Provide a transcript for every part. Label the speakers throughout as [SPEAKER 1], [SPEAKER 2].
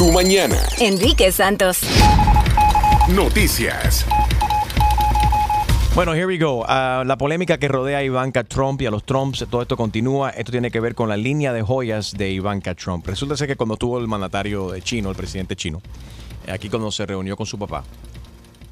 [SPEAKER 1] tu mañana.
[SPEAKER 2] Enrique Santos.
[SPEAKER 1] Noticias.
[SPEAKER 3] Bueno, here we go. Ah, la polémica que rodea a Ivanka Trump y a los Trumps, todo esto continúa. Esto tiene que ver con la línea de joyas de Ivanka Trump. Resulta ser que cuando tuvo el mandatario de chino, el presidente chino, eh, aquí cuando se reunió con su papá,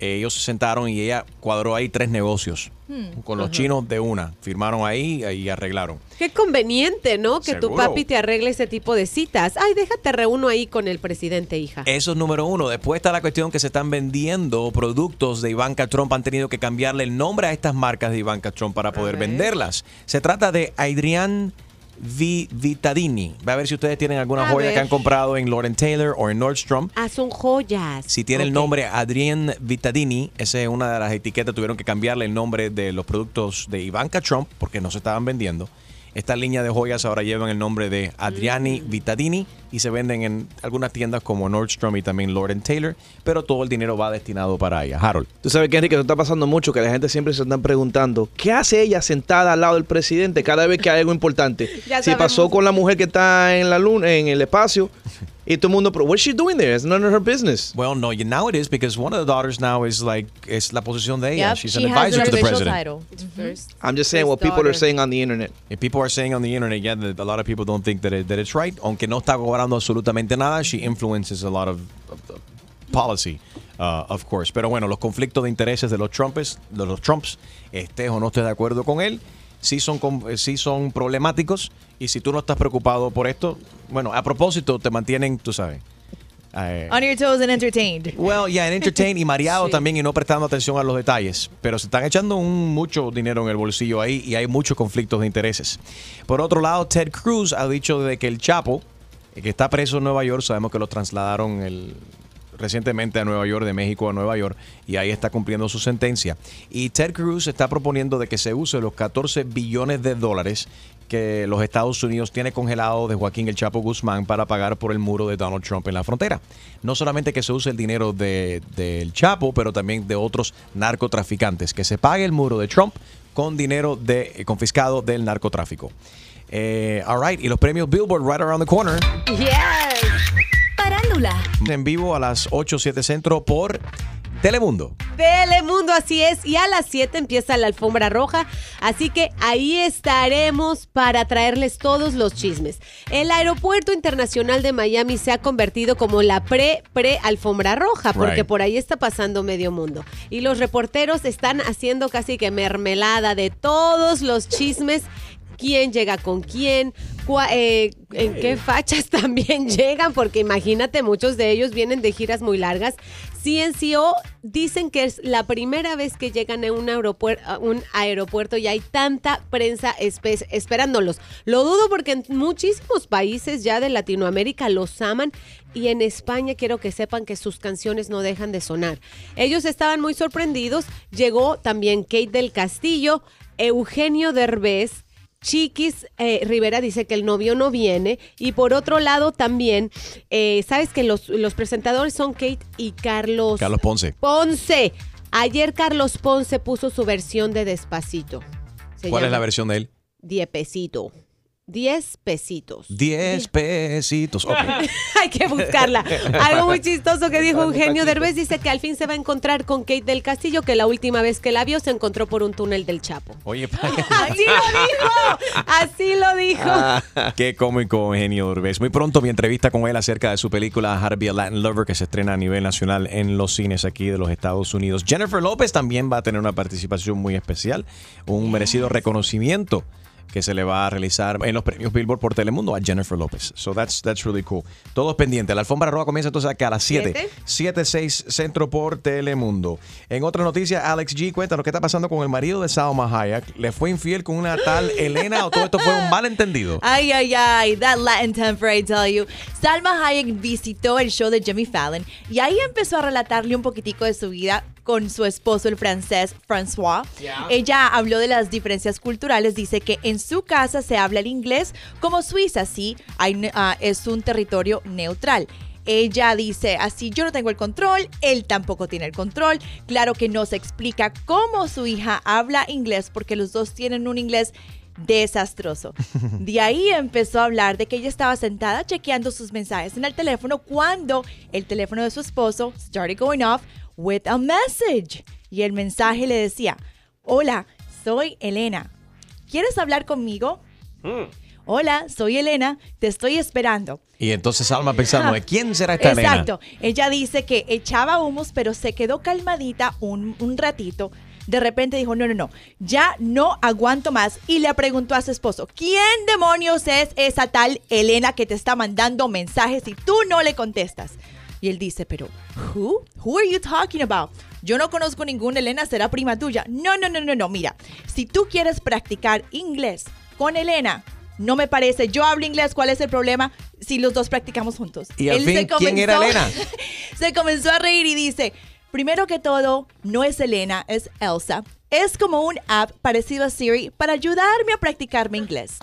[SPEAKER 3] ellos se sentaron y ella cuadró ahí tres negocios
[SPEAKER 4] Hmm.
[SPEAKER 3] con los
[SPEAKER 4] Ajá.
[SPEAKER 3] chinos de una. Firmaron ahí y arreglaron.
[SPEAKER 4] Qué conveniente, ¿no? Que tu papi te arregle ese tipo de citas. Ay, déjate reúno ahí con el presidente, hija.
[SPEAKER 3] Eso es número uno. Después está la cuestión que se están vendiendo productos de Ivanka Trump. Han tenido que cambiarle el nombre a estas marcas de Ivanka Trump para poder venderlas. Se trata de Adrian Vi- Vitadini. Va a ver si ustedes tienen alguna
[SPEAKER 4] A
[SPEAKER 3] joya
[SPEAKER 4] ver.
[SPEAKER 3] que han comprado en Lauren Taylor o en Nordstrom.
[SPEAKER 4] Ah, son joyas.
[SPEAKER 3] Si tiene el nombre Adrien Vitadini, esa es una de las etiquetas, tuvieron que cambiarle el nombre de los productos de Ivanka Trump porque no se estaban vendiendo. Esta línea de joyas ahora llevan el nombre de Adriani
[SPEAKER 4] Mm.
[SPEAKER 3] Vitadini y se venden en algunas tiendas como Nordstrom y también Lord Taylor, pero todo el dinero va destinado para ella. Harold.
[SPEAKER 5] Tú sabes que Enrique, eso está pasando mucho, que la gente siempre se están preguntando, ¿qué hace ella sentada al lado del presidente cada vez que hay algo importante?
[SPEAKER 4] Ya
[SPEAKER 5] si pasó con la mujer que está en la luna, en el espacio, y todo el mundo, pero what's she doing there? It's none of her business.
[SPEAKER 3] Well, no, you- now it is because one of the daughters now is like es la posición de ella.
[SPEAKER 6] Yep,
[SPEAKER 3] She's
[SPEAKER 6] she
[SPEAKER 3] an advisor to the president.
[SPEAKER 6] title.
[SPEAKER 5] I'm just saying what people are saying on the internet.
[SPEAKER 3] If people are saying on the internet, yeah, that a lot of people don't think that, it, that it's right. Aunque no está absolutamente nada, she influences a lot of, of- of policy, uh, of course. Pero bueno, los conflictos de intereses de los Trumps, de los Trumps, estés o no estés de acuerdo con él, sí son, eh, sí son problemáticos. Y si tú no estás preocupado por esto, bueno, a propósito, te mantienen, tú sabes. eh,
[SPEAKER 6] On your toes and entertained.
[SPEAKER 3] Well, yeah, and entertain y mareado
[SPEAKER 4] Sí.
[SPEAKER 3] también y no prestando atención a los detalles. Pero se están echando un- mucho dinero en el bolsillo ahí y hay muchos conflictos de intereses. Por otro lado, Ted Cruz ha dicho de que el Chapo, que está preso en Nueva York, sabemos que lo trasladaron recientemente a Nueva York, de México a Nueva York, y ahí está cumpliendo su sentencia. Y Ted Cruz está proponiendo de que se use los 14 billones de dólares que los Estados Unidos tiene congelado de Joaquín El Chapo Guzmán para pagar por el muro de Donald Trump en la frontera. No solamente que se use el dinero de- del Chapo, pero también de otros narcotraficantes, que se pague el muro de Trump con dinero eh, confiscado del narcotráfico. Eh, all right, y los premios Billboard right around the corner.
[SPEAKER 4] Yes.
[SPEAKER 2] Parándula.
[SPEAKER 3] En vivo a las 8, 7 centro por Telemundo.
[SPEAKER 4] Telemundo, así es. Y a las 7 empieza la alfombra roja. Así que ahí estaremos para traerles todos los chismes. El Aeropuerto Internacional de Miami se ha convertido como la pre-pre-alfombra roja, porque
[SPEAKER 3] Right.
[SPEAKER 4] por ahí está pasando medio mundo. Y los reporteros están haciendo casi que mermelada de todos los chismes. Quién llega con quién, cua- eh, en qué fachas también llegan, porque imagínate, muchos de ellos vienen de giras muy largas. CNCO dicen que es la primera vez que llegan a un, aeropuer- a un aeropuerto y hay tanta prensa espe- esperándolos. Lo dudo porque en muchísimos países ya de Latinoamérica los aman y en España quiero que sepan que sus canciones no dejan de sonar. Ellos estaban muy sorprendidos. Llegó también Kate del Castillo, Eugenio Derbez. Chiquis eh, Rivera dice que el novio no viene. Y por otro lado también, eh, sabes que los, los, presentadores son Kate y Carlos.
[SPEAKER 3] Carlos Ponce.
[SPEAKER 4] Ponce. Ayer Carlos Ponce puso su versión de Despacito.
[SPEAKER 3] ¿Cuál es la versión de él?
[SPEAKER 4] Diepecito. 10 pesitos.
[SPEAKER 3] 10 pesitos. Okay.
[SPEAKER 4] Hay que buscarla. Algo muy chistoso que dijo Eugenio Derbez dice que al fin se va a encontrar con Kate del Castillo, que la última vez que la vio se encontró por un túnel del Chapo.
[SPEAKER 3] Oye, pues.
[SPEAKER 4] así lo dijo. Así lo dijo.
[SPEAKER 3] Ah, qué cómico Eugenio Derbez. Muy pronto mi entrevista con él acerca de su película Harvey a Latin Lover que se estrena a nivel nacional en los cines aquí de los Estados Unidos. Jennifer López también va a tener una participación muy especial, un merecido reconocimiento que se le va a realizar en los premios Billboard por Telemundo a Jennifer López. So that's, that's really cool. Todos pendientes. La alfombra roja comienza entonces acá a las 7.
[SPEAKER 4] ¿Siete?
[SPEAKER 3] 7, 6 Centro por Telemundo. En otra noticia, Alex G, cuéntanos qué está pasando con el marido de Salma Hayek. ¿Le fue infiel con una tal Elena o todo esto fue un malentendido?
[SPEAKER 6] Ay, ay, ay, that Latin temper, I tell you. Salma Hayek visitó el show de Jimmy Fallon y ahí empezó a relatarle un poquitico de su vida con su esposo, el francés François. Ella habló de las diferencias culturales, dice que en su casa se habla el inglés como Suiza, sí, hay ah, es un territorio neutral. Ella dice así, yo no tengo el control, él tampoco tiene el control. Claro que no se explica cómo su hija habla inglés porque los dos tienen un inglés desastroso. De ahí empezó a hablar de que ella estaba sentada chequeando sus mensajes en el teléfono cuando el teléfono de su esposo started going off with a message. Y el mensaje le decía, hola, soy Elena. ¿Quieres hablar conmigo? Hola, soy Elena, te estoy esperando.
[SPEAKER 3] Y entonces Alma pensando, ¿de quién será esta Elena?
[SPEAKER 6] Exacto. Ella dice que echaba humos, pero se quedó calmadita un, un ratito. De repente dijo, no, no, no, ya no aguanto más. Y le preguntó a su esposo, ¿quién demonios es esa tal Elena que te está mandando mensajes y tú no le contestas? Y él dice, pero, ¿who? ¿Who are you talking about? Yo no conozco ninguna Elena, será prima tuya. No, no, no, no, no. Mira, si tú quieres practicar inglés con Elena, no me parece. Yo hablo inglés, ¿cuál es el problema si los dos practicamos juntos?
[SPEAKER 3] Y al fin, ¿quién era Elena?
[SPEAKER 6] se comenzó a reír y dice, primero que todo, no es Elena, es Elsa. Es como un app parecido a Siri para ayudarme a practicar mi inglés.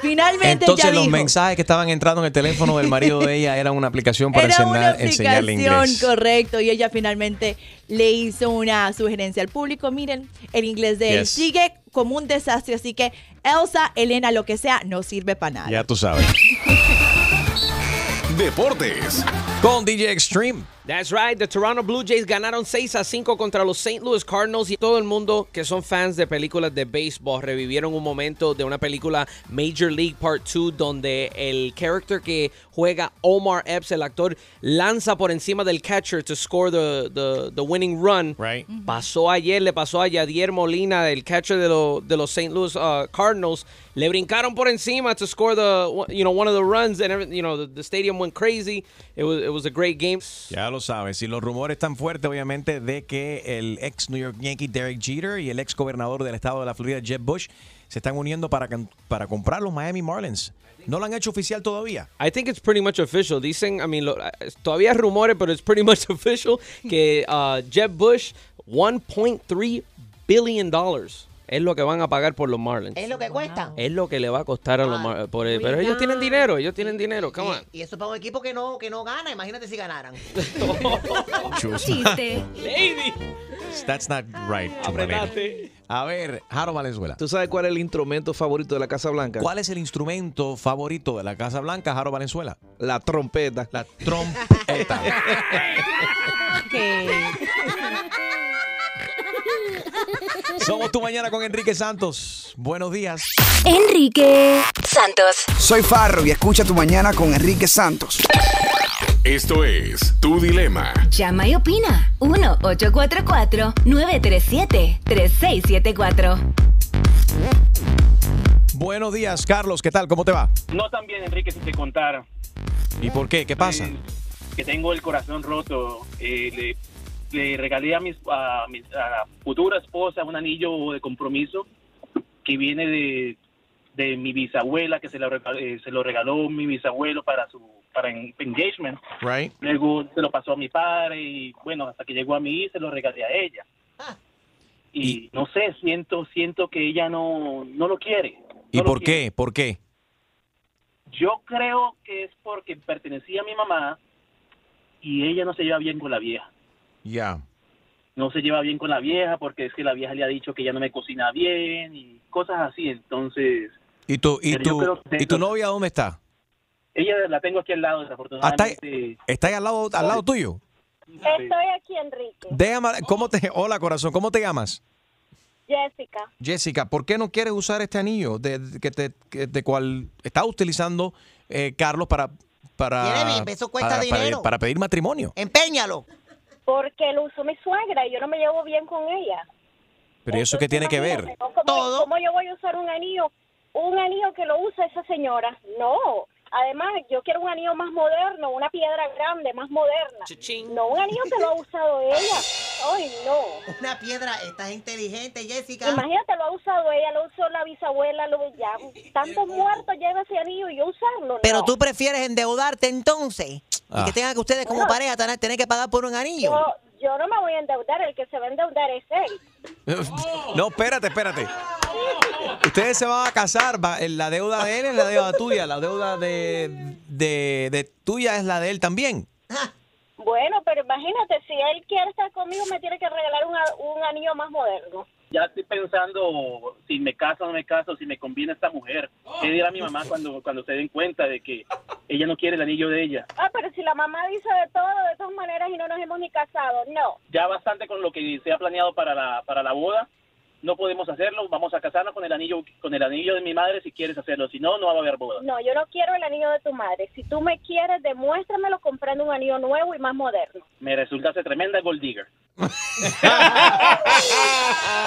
[SPEAKER 6] Finalmente
[SPEAKER 3] Entonces
[SPEAKER 6] ella
[SPEAKER 3] los
[SPEAKER 6] dijo,
[SPEAKER 3] mensajes que estaban entrando en el teléfono del marido de ella eran una aplicación para
[SPEAKER 6] Era una
[SPEAKER 3] enseñar, enseñarle
[SPEAKER 6] aplicación,
[SPEAKER 3] inglés.
[SPEAKER 6] correcto. Y ella finalmente le hizo una sugerencia al público. Miren, el inglés de él
[SPEAKER 3] Yes.
[SPEAKER 6] sigue como un desastre. Así que Elsa, Elena, lo que sea, no sirve para nada.
[SPEAKER 3] Ya tú sabes.
[SPEAKER 1] Deportes.
[SPEAKER 3] Con DJ Extreme.
[SPEAKER 7] That's right, the Toronto Blue Jays ganaron 6 a 5 contra los St. Louis Cardinals y todo el mundo que son fans de películas de béisbol revivieron un momento de una película Major League Part 2 donde el character que juega Omar Epps, el actor, lanza por encima del catcher to score the, the, the winning run.
[SPEAKER 3] Right.
[SPEAKER 7] Pasó ayer, le pasó a Yadier Molina, el catcher de, lo- de los St. Louis uh, Cardinals. Le brincaron por encima to score the, you know, one of the runs and everything, you know, the, the stadium went crazy. It was, it was a great game.
[SPEAKER 3] Ya lo sabes. Y los rumores están fuertes, obviamente, de que el ex New York Yankee Derek Jeter y el ex gobernador del estado de la Florida Jeb Bush se están uniendo para, para comprar los Miami Marlins. No lo han hecho oficial todavía.
[SPEAKER 7] I think it's pretty much official. Dicen, I mean, lo- eh, todavía rumores, pero it's pretty much official que uh, Jeb Bush 1.3 billion dollars es lo que van a pagar por los Marlins.
[SPEAKER 8] Es lo que cuesta.
[SPEAKER 7] Es lo que le va a costar a los Marlins. Pero ellos tienen dinero, ellos tienen dinero. Come on.
[SPEAKER 8] Y, eso para un equipo que no, que no gana, imagínate si ganaran.
[SPEAKER 2] Chiste.
[SPEAKER 7] Lady.
[SPEAKER 3] That's not right.
[SPEAKER 7] Apretaste.
[SPEAKER 3] A ver, Jaro Valenzuela.
[SPEAKER 5] ¿Tú sabes cuál es el instrumento favorito de la Casa Blanca?
[SPEAKER 3] ¿Cuál es el instrumento favorito de la Casa Blanca, Jaro Valenzuela?
[SPEAKER 5] La trompeta.
[SPEAKER 3] La trompeta. Somos tu mañana con Enrique Santos. Buenos días.
[SPEAKER 2] Enrique Santos.
[SPEAKER 9] Soy Farro y escucha tu mañana con Enrique Santos.
[SPEAKER 1] Esto es Tu Dilema.
[SPEAKER 2] Llama y opina. 1-844-937-3674.
[SPEAKER 3] Buenos días, Carlos. ¿Qué tal? ¿Cómo te va?
[SPEAKER 10] No tan bien, Enrique, si te contara.
[SPEAKER 3] ¿Y por qué? ¿Qué pasa?
[SPEAKER 10] Eh, que tengo el corazón roto. Eh, le, le regalé a, mis, a mi a futura esposa un anillo de compromiso que viene de, de mi bisabuela, que se lo, regaló, eh, se lo regaló mi bisabuelo para su para en- engagement.
[SPEAKER 3] Right.
[SPEAKER 10] Luego se lo pasó a mi padre y bueno, hasta que llegó a mí se lo regalé a ella. Y, no sé, siento siento que ella no, no lo quiere.
[SPEAKER 3] ¿Y
[SPEAKER 10] lo
[SPEAKER 3] por
[SPEAKER 10] quiere.
[SPEAKER 3] qué? ¿Por qué?
[SPEAKER 10] Yo creo que es porque pertenecía a mi mamá y ella no se lleva bien con la vieja.
[SPEAKER 3] Ya.
[SPEAKER 10] No se lleva bien con la vieja porque es que la vieja le ha dicho que ella no me cocina bien y cosas así. Entonces,
[SPEAKER 3] ¿Y tu, y tu, ¿y tu novia dónde está?
[SPEAKER 10] ella la tengo aquí al lado,
[SPEAKER 3] ¿Está,
[SPEAKER 10] desafortunadamente.
[SPEAKER 3] está ahí al lado, al lado tuyo?
[SPEAKER 11] Estoy aquí, Enrique.
[SPEAKER 3] Déjame, ¿cómo te, hola corazón, ¿cómo te llamas?
[SPEAKER 11] Jessica.
[SPEAKER 3] Jessica, ¿por qué no quieres usar este anillo de, de- que te, que- de cual está utilizando eh, Carlos para para,
[SPEAKER 8] eso cuesta
[SPEAKER 3] para, para pedir matrimonio?
[SPEAKER 8] Empeñalo.
[SPEAKER 11] Porque lo usó mi suegra y yo no me llevo bien con ella.
[SPEAKER 3] Pero ¿y eso qué tiene que ver?
[SPEAKER 11] ¿Cómo, cómo yo voy a usar un anillo? Un anillo que lo usa esa señora. No. Además, yo quiero un anillo más moderno, una piedra grande, más moderna. No, un anillo que lo ha usado ella. Ay, no.
[SPEAKER 8] Una piedra, estás inteligente, Jessica.
[SPEAKER 11] Imagínate, lo ha usado ella, lo usó la bisabuela, lo ya. Tantos muertos lleva ese anillo y yo usarlo.
[SPEAKER 8] Pero
[SPEAKER 11] no.
[SPEAKER 8] tú prefieres endeudarte entonces.
[SPEAKER 3] Ah.
[SPEAKER 8] Y que tengan que ustedes como
[SPEAKER 11] Bueno.
[SPEAKER 8] pareja tener, tener que pagar por un anillo.
[SPEAKER 11] Yo, yo no me voy a endeudar, el que se va a endeudar es él.
[SPEAKER 3] No, espérate, espérate. Ustedes se van a casar, va- la deuda de él es la deuda tuya, la deuda de, de, de tuya es la de él también.
[SPEAKER 11] Bueno, pero imagínate, si él quiere estar conmigo, me tiene que regalar un, a- un anillo más moderno.
[SPEAKER 10] Ya estoy pensando si me caso o no me caso, si me conviene esta mujer. ¿Qué dirá mi mamá cuando, cuando se den cuenta de que ella no quiere el anillo de ella?
[SPEAKER 11] Ah, pero si la mamá dice de todo, de todas maneras, y no nos hemos ni casado, no.
[SPEAKER 10] Ya bastante con lo que se ha planeado para la, para la boda. No podemos hacerlo, vamos a casarnos con el anillo con el anillo de mi madre si quieres hacerlo, si no, no va a haber boda.
[SPEAKER 11] No, yo no quiero el anillo de tu madre. Si tú me quieres, demuéstramelo comprando un anillo nuevo y más moderno.
[SPEAKER 10] Me resultaste tremenda gold digger.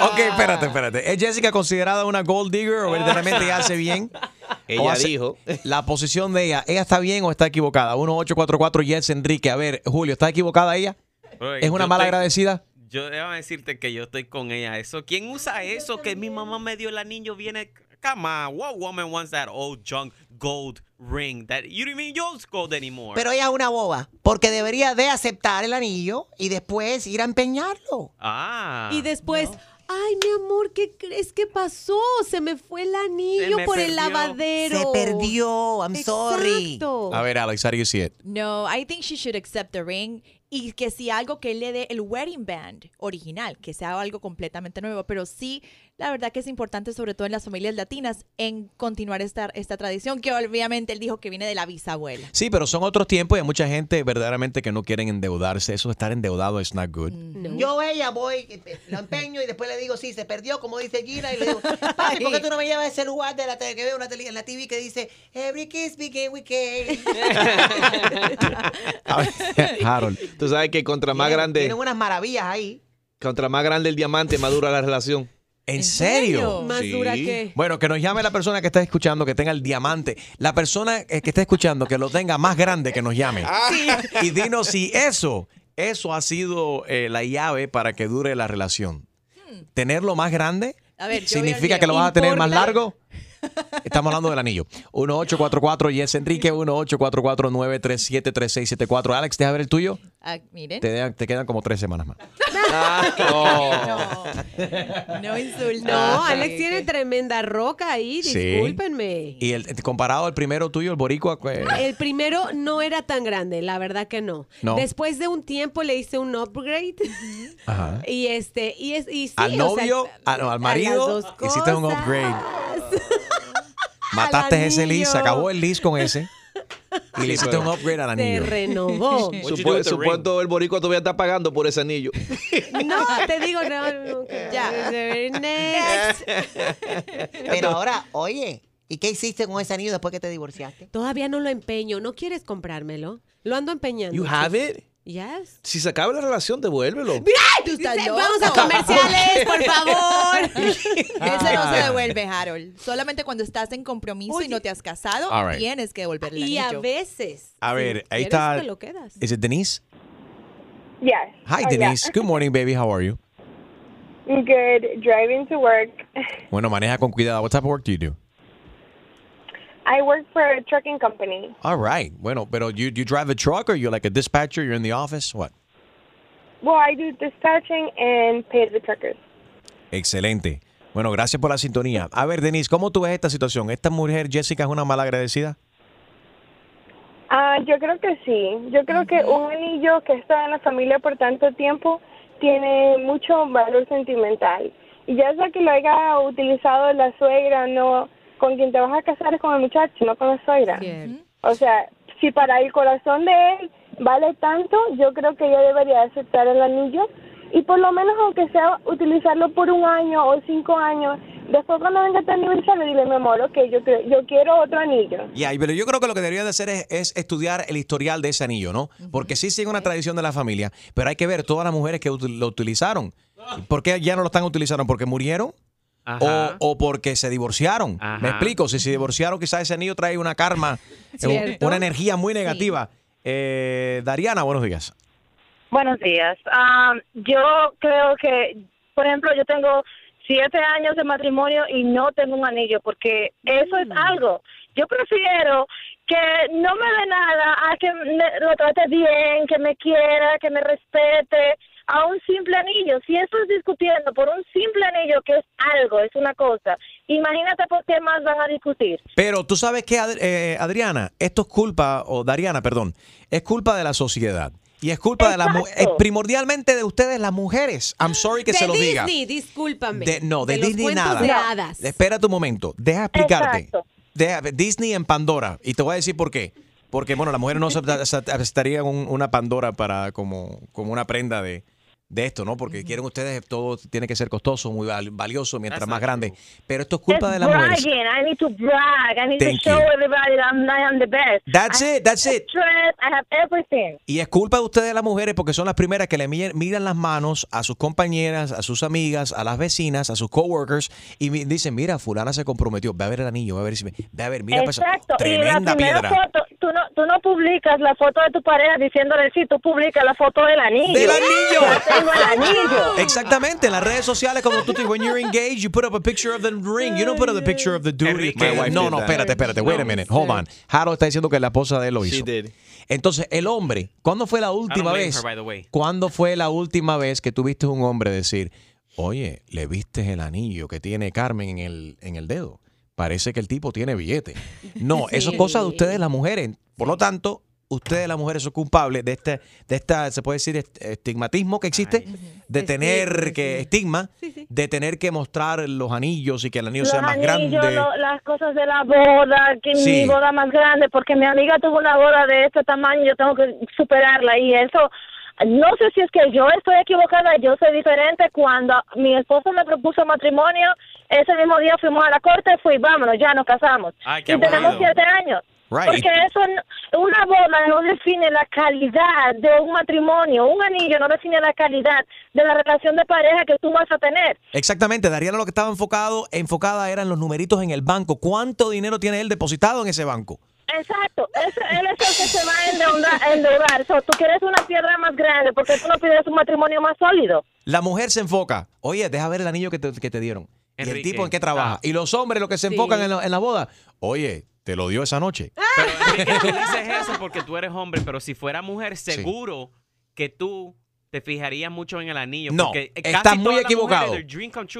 [SPEAKER 3] Ok, espérate, espérate. ¿Es Jessica considerada una gold digger o verdaderamente hace bien?
[SPEAKER 5] Ella
[SPEAKER 3] hace-
[SPEAKER 5] dijo.
[SPEAKER 3] La posición de ella, ¿ella está bien o está equivocada? 1844 Yes Enrique. A ver, Julio, ¿está equivocada ella?
[SPEAKER 12] Oye,
[SPEAKER 3] ¿Es una mala agradecida?
[SPEAKER 12] Yo debo decirte que yo estoy con ella. Eso, ¿quién usa eso? Que mi mamá me dio el anillo, viene. Come on, what woman wants that old junk gold ring that you don't even use gold anymore?
[SPEAKER 8] Pero ella es una boba, porque debería de aceptar el anillo y después ir a empeñarlo.
[SPEAKER 12] ah.
[SPEAKER 4] Y después, ay, mi amor, ¿qué crees que pasó? Se me fue el anillo por el lavadero.
[SPEAKER 8] Se perdió, I'm sorry.
[SPEAKER 3] A ver, Alex, how do you see it?
[SPEAKER 6] No, I think she should accept the ring y que si algo que él le dé el wedding band original, que sea algo completamente nuevo, pero sí, la verdad que es importante, sobre todo en las familias latinas, en continuar esta, esta tradición, que obviamente él dijo que viene de la bisabuela.
[SPEAKER 3] Sí, pero son otros tiempos y hay mucha gente verdaderamente que no quieren endeudarse. Eso de estar endeudado es not good.
[SPEAKER 8] Yo ella voy, lo empeño y después le digo, sí, se perdió, como dice Gira, y le digo, papi, ¿por qué tú no me llevas ese lugar de la tele que veo una tele, en la TV que dice, Every kiss begin with
[SPEAKER 3] Harold.
[SPEAKER 5] Tú sabes que contra más grande,
[SPEAKER 8] Tienen unas maravillas ahí.
[SPEAKER 5] contra más grande el diamante, más dura la relación.
[SPEAKER 3] ¿En serio?
[SPEAKER 4] ¿Más dura que?
[SPEAKER 3] Bueno, que nos llame la persona que está escuchando, que tenga el diamante. La persona eh, que está escuchando, que lo tenga más grande, que nos llame. Y dinos si eso, eso ha sido eh, la llave para que dure la relación. Tenerlo más grande
[SPEAKER 6] A ver, yo
[SPEAKER 3] significa que lo vas a tener más largo. Estamos hablando del anillo. 1844 Yes Enrique, 1844 937 3674 Alex, deja ver el tuyo.
[SPEAKER 6] Ah, miren.
[SPEAKER 3] Te, te quedan como tres semanas más.
[SPEAKER 6] No insultes.
[SPEAKER 4] No, Alex tiene tremenda roca ahí,
[SPEAKER 3] Sí.
[SPEAKER 4] discúlpenme.
[SPEAKER 3] Y el, comparado al primero tuyo, el boricua, eh,
[SPEAKER 4] El primero no era tan grande, la verdad que no.
[SPEAKER 3] No.
[SPEAKER 4] Después de un tiempo le hice un upgrade
[SPEAKER 3] Ajá.
[SPEAKER 4] y este y es y sí,
[SPEAKER 3] al
[SPEAKER 4] o sea,
[SPEAKER 3] novio, a- no, al marido,
[SPEAKER 4] las dos
[SPEAKER 3] hiciste un
[SPEAKER 4] cosas.
[SPEAKER 3] upgrade. Mataste ese lease, se
[SPEAKER 4] anillo.
[SPEAKER 3] acabó el lease con ese. Y le hiciste un upgrade al
[SPEAKER 4] Se
[SPEAKER 3] anillo.
[SPEAKER 4] renovó.
[SPEAKER 5] Supu- Supuesto el boricua todavía está pagando por ese anillo.
[SPEAKER 4] No, te digo, no, no, que- Next.
[SPEAKER 8] Pero ahora, oye, ¿y qué hiciste con ese anillo después que te divorciaste?
[SPEAKER 4] Todavía no lo empeño, ¿no quieres comprármelo? Lo ando empeñando.
[SPEAKER 5] You have it?
[SPEAKER 4] Yes.
[SPEAKER 5] Si se acaba la relación, devuélvelo.
[SPEAKER 6] Tú estás
[SPEAKER 4] Dice,
[SPEAKER 6] loco.
[SPEAKER 4] Vamos a comerciales, por favor.
[SPEAKER 6] Ese no se devuelve, Harold. Solamente cuando estás en compromiso y no te has casado,
[SPEAKER 3] right.
[SPEAKER 6] tienes que devolver el
[SPEAKER 4] Y a veces.
[SPEAKER 3] A
[SPEAKER 4] si
[SPEAKER 3] ver, ahí está.
[SPEAKER 4] te lo quedas.
[SPEAKER 3] ¿Es it Denise?
[SPEAKER 11] Yes.
[SPEAKER 3] Hi,
[SPEAKER 11] Oh,
[SPEAKER 3] Denise.
[SPEAKER 11] yeah.
[SPEAKER 3] Good morning, baby. How are you?
[SPEAKER 11] Good. Driving to work.
[SPEAKER 3] Bueno, maneja con cuidado. What type of work do you do?
[SPEAKER 11] I work for a trucking company.
[SPEAKER 3] All right. Bueno, pero you, you drive a truck or you're like a dispatcher? You're in the office? What?
[SPEAKER 11] Well, I do dispatching and pay the truckers.
[SPEAKER 3] Excelente. Bueno, gracias por la sintonía. A ver, Denise, ¿cómo tú ves esta situación? ¿Esta mujer, Jessica, es una mala agradecida?
[SPEAKER 11] Ah, yo creo que sí. Yo creo que un anillo que está en la familia por tanto tiempo tiene mucho valor sentimental. Y ya sea que lo haya utilizado la suegra, no, con quien te vas a casar es con el muchacho, no con la suegra. O sea, si para el corazón de él vale tanto, yo creo que ella debería aceptar el anillo y por lo menos aunque sea utilizarlo por un año o cinco años, después cuando venga tu aniversario dile, mi amor, ok, yo, yo quiero otro anillo.
[SPEAKER 3] Ya, pero yo creo que lo que debería de hacer es, es estudiar el historial de ese anillo, ¿no? Porque sí sigue una tradición de la familia, pero hay que ver todas las mujeres que lo utilizaron. ¿Por qué ya no lo están utilizando? ¿Porque murieron? O,
[SPEAKER 12] Ajá.
[SPEAKER 3] o porque se divorciaron.
[SPEAKER 12] Ajá.
[SPEAKER 3] Me explico, si se divorciaron, quizás ese anillo trae una karma, eh, una energía muy negativa. Eh, Dariana, buenos días.
[SPEAKER 13] Buenos días. Ah, yo creo que, por ejemplo, yo tengo siete años de matrimonio y no tengo un anillo porque eso es algo. Yo prefiero que no me dé nada a que me- lo trate bien, que me quiera, que me respete, a un simple anillo. Si eso es discutiendo por un simple anillo que es algo, es una cosa, imagínate por qué más van a discutir.
[SPEAKER 3] Pero tú sabes que, Adriana, esto es culpa, o Dariana, perdón, es culpa de la sociedad. Y es culpa de las primordialmente de ustedes las mujeres. I'm sorry que
[SPEAKER 4] de
[SPEAKER 3] se lo diga.
[SPEAKER 4] Disney, discúlpame.
[SPEAKER 3] De- no, de, Disney nada.
[SPEAKER 4] de hadas.
[SPEAKER 3] Espera tu momento. Deja explicarte. Deja- Disney en Pandora. Y te voy a decir por qué. Porque, bueno, las mujeres no aceptarían un- una Pandora para como, como una prenda de, de esto, ¿no? Porque quieren ustedes, todo tiene que ser costoso, muy val- valioso, mientras más grande. Pero esto es culpa
[SPEAKER 13] It's
[SPEAKER 3] de las mujeres.
[SPEAKER 13] I need to brag. I need
[SPEAKER 3] Thank
[SPEAKER 13] to show
[SPEAKER 3] you.
[SPEAKER 13] everybody that I'm, I am the best.
[SPEAKER 3] That's
[SPEAKER 13] I
[SPEAKER 3] it, that's it.
[SPEAKER 13] I have everything.
[SPEAKER 3] Y es culpa de ustedes las mujeres porque son las primeras que le mi- miran las manos a sus compañeras, a sus amigas, a las vecinas, a sus coworkers y dicen, mira, fulana se comprometió, ve a ver el anillo, ve a ver si me, ve a ver, mira
[SPEAKER 13] Exacto. y la
[SPEAKER 3] tremenda piedra.
[SPEAKER 13] foto, tú no, tú no publicas la foto de tu pareja diciéndole sí, tú publicas la foto del anillo.
[SPEAKER 3] ¡Del anillo!
[SPEAKER 13] Ya tengo el anillo.
[SPEAKER 3] Exactamente, en las redes sociales cuando tú te when you're engaged, you put up a picture of the ring, you don't put up the picture of the dude.
[SPEAKER 5] Enrique,
[SPEAKER 3] que-
[SPEAKER 5] my wife
[SPEAKER 3] no, no,
[SPEAKER 5] that.
[SPEAKER 3] espérate, espérate, wait a minute, hold on. Harold está diciendo que la esposa de él lo
[SPEAKER 5] She
[SPEAKER 3] hizo.
[SPEAKER 5] did.
[SPEAKER 3] Entonces, el hombre, ¿cuándo fue la última vez?
[SPEAKER 12] her.
[SPEAKER 3] ¿Cuándo fue la última vez que tuviste un hombre decir, oye, le viste el anillo que tiene Carmen en el, en el dedo? Parece que el tipo tiene billete. No, eso es cosa de ustedes las mujeres. Por lo tanto, ustedes las mujeres son culpables de este, de esta, se puede decir, est- estigmatismo que existe, de tener que, estigma, de tener que mostrar los anillos y que el anillo
[SPEAKER 13] Los
[SPEAKER 3] sea más
[SPEAKER 13] anillos,
[SPEAKER 3] grande.
[SPEAKER 13] lo- las cosas de la boda, que
[SPEAKER 3] Sí.
[SPEAKER 13] mi boda más grande, porque mi amiga tuvo una boda de este tamaño, yo tengo que superarla y eso, no sé si es que yo estoy equivocada, yo soy diferente. Cuando mi esposo me propuso matrimonio, ese mismo día fuimos a la corte, fui, vámonos, ya nos casamos.
[SPEAKER 12] Ay, qué
[SPEAKER 13] y tenemos siete años.
[SPEAKER 3] Right.
[SPEAKER 13] Porque eso, no- una boda no define la calidad de un matrimonio, un anillo no define la calidad de la relación de pareja que tú vas a tener.
[SPEAKER 3] Exactamente, Dariana lo que estaba enfocado, enfocada eran los numeritos en el banco. ¿Cuánto dinero tiene él depositado en ese banco?
[SPEAKER 13] Exacto, ese- él es el que se va a endeudar. endeudar. So, tú quieres una piedra más grande porque tú no pides un matrimonio más sólido.
[SPEAKER 3] La mujer se enfoca, oye, deja ver el anillo que te, que te dieron. Y el tipo en qué trabaja. Y los hombres lo que se
[SPEAKER 12] Sí.
[SPEAKER 3] enfocan en, la- en la boda, oye, te lo dio esa noche.
[SPEAKER 12] Pero Enrique, tú dices eso porque tú eres hombre, pero si fuera mujer, seguro que tú te fijarías mucho en el anillo.
[SPEAKER 3] No,
[SPEAKER 12] porque
[SPEAKER 3] estás muy equivocado.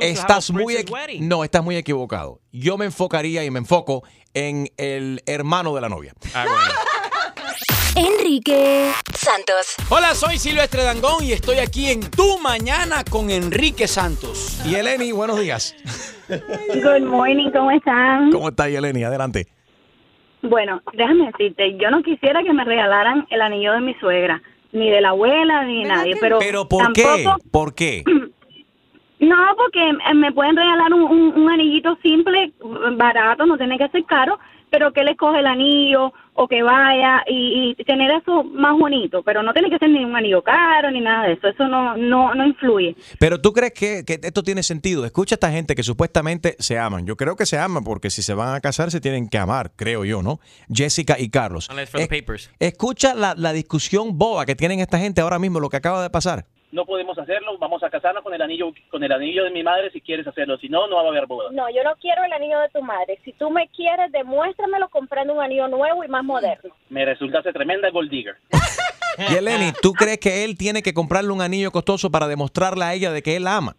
[SPEAKER 3] Estás muy equi-. No, estás muy equivocado. Yo me enfocaría y me enfoco en el hermano de la novia.
[SPEAKER 12] Ah, bueno.
[SPEAKER 2] Enrique Santos.
[SPEAKER 14] Hola, soy Silvestre Dangón y estoy aquí en Tu Mañana con Enrique Santos.
[SPEAKER 3] Y Eleni, buenos días.
[SPEAKER 15] Good morning, ¿cómo están?
[SPEAKER 3] ¿Cómo está Eleni? Adelante.
[SPEAKER 15] Bueno, déjame decirte, yo no quisiera que me regalaran el anillo de mi suegra, ni de la abuela, ni de nadie, pero,
[SPEAKER 3] Pero ¿por qué?
[SPEAKER 15] tampoco,
[SPEAKER 3] ¿Por qué?
[SPEAKER 15] No, porque eh, me pueden regalar un, un- un anillito simple, barato, no tiene que ser caro, pero que le coge el anillo o que vaya y, y tener eso más bonito, pero no tiene que ser ni un anillo caro ni nada de eso, eso no no no influye.
[SPEAKER 3] Pero tú crees que, que esto tiene sentido. Escucha a esta gente que supuestamente se aman. Yo creo que se aman porque si se van a casar se tienen que amar, creo yo, ¿no? Jessica y Carlos. Escucha la, la discusión boba que tienen esta gente ahora mismo, lo que acaba de pasar.
[SPEAKER 10] No podemos hacerlo, vamos a casarnos con el anillo con el anillo de mi madre si quieres hacerlo, si no, no va a haber boda.
[SPEAKER 11] No, yo no quiero el anillo de tu madre. Si tú me quieres, demuéstramelo comprando un anillo nuevo y más moderno.
[SPEAKER 10] Me resultaste tremenda gold digger.
[SPEAKER 3] Y Eleni, ¿tú crees que él tiene que comprarle un anillo costoso para demostrarle a ella de que él la ama?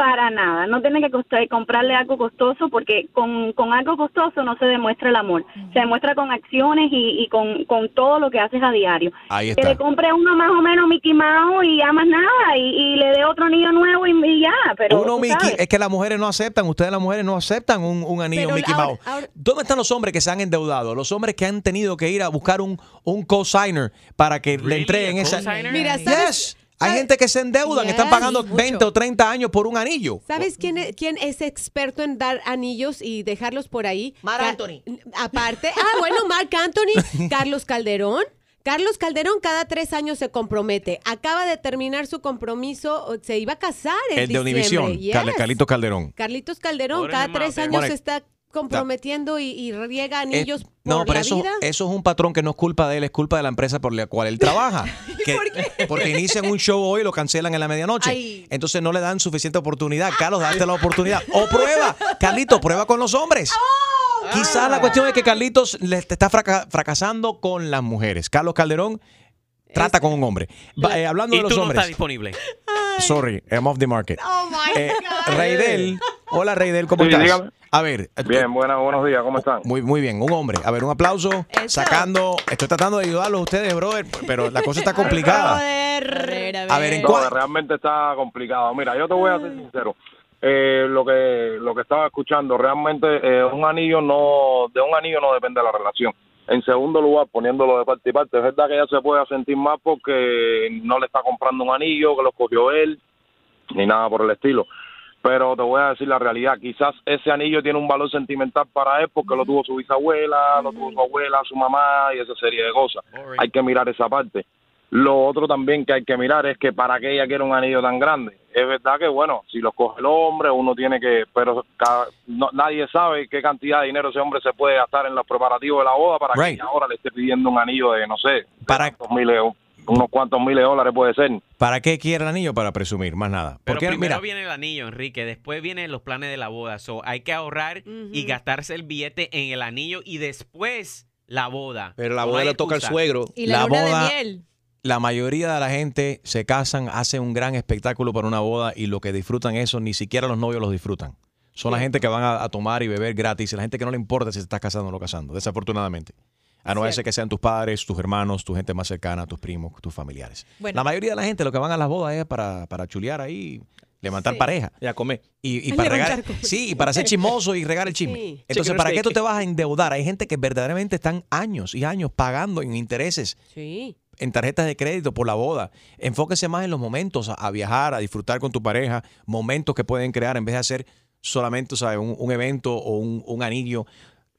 [SPEAKER 15] Para nada, no tiene que costar, comprarle algo costoso porque con, con algo costoso no se demuestra el amor, se demuestra con acciones y, y con, con todo lo que haces a diario.
[SPEAKER 3] Ahí
[SPEAKER 15] Que le compre uno más o menos Mickey Mouse y ya más nada y, y le dé otro anillo nuevo y, y ya, pero
[SPEAKER 3] Uno Mickey,
[SPEAKER 15] sabes.
[SPEAKER 3] es que las mujeres no aceptan, ustedes las mujeres no aceptan un, un anillo
[SPEAKER 15] Pero
[SPEAKER 3] Mickey
[SPEAKER 15] ahora-
[SPEAKER 3] Mouse. ¿Dónde están los hombres que se han endeudado? Los hombres que han tenido que ir a buscar un, un cosigner para que le entreguen esa.
[SPEAKER 12] cosigner?
[SPEAKER 4] Mira,
[SPEAKER 3] Yes.
[SPEAKER 4] ¿Sabes?
[SPEAKER 3] Hay gente que se endeudan, están
[SPEAKER 4] Yes,
[SPEAKER 3] pagando
[SPEAKER 4] mucho.
[SPEAKER 3] 20 o 30 años por un anillo.
[SPEAKER 4] ¿Sabes quién es, quién es experto en dar anillos y dejarlos por ahí?
[SPEAKER 8] Marc Anthony.
[SPEAKER 4] Aparte, ah, bueno, Marc Anthony, Carlos Calderón. Carlos Calderón cada tres años se compromete. Acaba de terminar su compromiso, se iba a casar en
[SPEAKER 3] El de
[SPEAKER 4] diciembre.
[SPEAKER 3] Univisión,
[SPEAKER 4] Yes.
[SPEAKER 3] Carlitos Calderón.
[SPEAKER 4] Carlitos Calderón
[SPEAKER 3] Pobre
[SPEAKER 4] cada tres años
[SPEAKER 3] Bueno,
[SPEAKER 4] se está comprometiendo y, y riega
[SPEAKER 3] Eh,
[SPEAKER 4] anillos por
[SPEAKER 3] no, pero
[SPEAKER 4] la
[SPEAKER 3] eso,
[SPEAKER 4] vida.
[SPEAKER 3] eso es un patrón que no es culpa de él, es culpa de la empresa por la cual él trabaja. Que- Porque inician un show hoy y lo cancelan en la medianoche.
[SPEAKER 4] Ay.
[SPEAKER 3] Entonces no le dan suficiente oportunidad. Carlos, date la oportunidad. O prueba. Carlitos, prueba con los hombres.
[SPEAKER 4] Oh.
[SPEAKER 3] Quizás la cuestión es que Carlitos le está fraca- fracasando con las mujeres. Carlos Calderón trata con un hombre. Va, eh, hablando
[SPEAKER 12] Y
[SPEAKER 3] de los
[SPEAKER 12] tú no
[SPEAKER 3] hombres.
[SPEAKER 12] estás disponible.
[SPEAKER 3] Sorry, I'm off the market.
[SPEAKER 4] Oh my
[SPEAKER 3] Eh,
[SPEAKER 4] God.
[SPEAKER 3] Reidel, Hola, Reidel, ¿cómo
[SPEAKER 16] Sí,
[SPEAKER 3] estás?
[SPEAKER 16] dígame.
[SPEAKER 3] A ver. eh,
[SPEAKER 16] Bien, buenas, buenos días, ¿cómo están?
[SPEAKER 3] Muy, muy bien, un hombre. A ver, un aplauso. Sacando. Estoy tratando de ayudarlos a ustedes, brother, pero la cosa está complicada. A ver, ¿en
[SPEAKER 16] No,
[SPEAKER 3] cuál?
[SPEAKER 16] realmente está complicado. Mira, yo te voy a ser sincero. Eh, lo que lo que estaba escuchando, realmente eh, un anillo no de un anillo no depende la relación. En segundo lugar, poniéndolo de parte y parte, es verdad que ella se puede sentir más porque no le está comprando un anillo que lo escogió él ni nada por el estilo. Pero te voy a decir la realidad, quizás ese anillo tiene un valor sentimental para él porque lo tuvo su bisabuela, lo tuvo su abuela, su mamá y esa serie de cosas. Hay que mirar esa parte. Lo otro también que hay que mirar es que para qué ella quiere un anillo tan grande. Es verdad que, bueno, si lo coge el hombre, uno tiene que, pero cada- no- nadie sabe qué cantidad de dinero ese hombre se puede gastar en los preparativos de la boda para
[SPEAKER 3] Right.
[SPEAKER 16] que ella ahora le esté pidiendo un anillo de, no sé,
[SPEAKER 3] Para,
[SPEAKER 16] cuántos miles, unos cuantos miles de dólares puede ser.
[SPEAKER 3] ¿Para qué quiere el anillo? Para presumir, más nada.
[SPEAKER 12] Pero
[SPEAKER 3] Porque,
[SPEAKER 12] primero
[SPEAKER 3] mira,
[SPEAKER 12] viene el anillo, Enrique. Después vienen los planes de la boda. So, hay que ahorrar y gastarse el billete en el anillo y después la boda.
[SPEAKER 5] Pero la boda le toca al suegro.
[SPEAKER 6] Y la,
[SPEAKER 3] La
[SPEAKER 6] luna
[SPEAKER 3] boda-
[SPEAKER 6] de miel.
[SPEAKER 3] La mayoría de la gente se casan, hace un gran espectáculo para una boda y lo que disfrutan eso, ni siquiera los novios los disfrutan. Son la gente que van a, a tomar y beber gratis, y la gente que no le importa si se estás casando o no casando, desafortunadamente. A no ser que sean tus padres, tus hermanos, tu gente más cercana, tus primos, tus familiares.
[SPEAKER 6] Bueno.
[SPEAKER 3] La mayoría de la gente lo que van a las bodas es para, para chulear ahí, levantar
[SPEAKER 6] Sí.
[SPEAKER 3] pareja.
[SPEAKER 5] Y a comer.
[SPEAKER 3] Y, y para regar,
[SPEAKER 6] comer.
[SPEAKER 3] sí, y para ser chismoso y regar el chisme.
[SPEAKER 6] Sí.
[SPEAKER 3] Entonces, ¿para qué tú te vas a endeudar? Hay gente que verdaderamente están años y años pagando en intereses
[SPEAKER 4] Sí.
[SPEAKER 3] En tarjetas de crédito por la boda. Enfóquese más en los momentos, a, viajar, a disfrutar con tu pareja, momentos que pueden crear en vez de hacer solamente. Un, un evento o un anillo.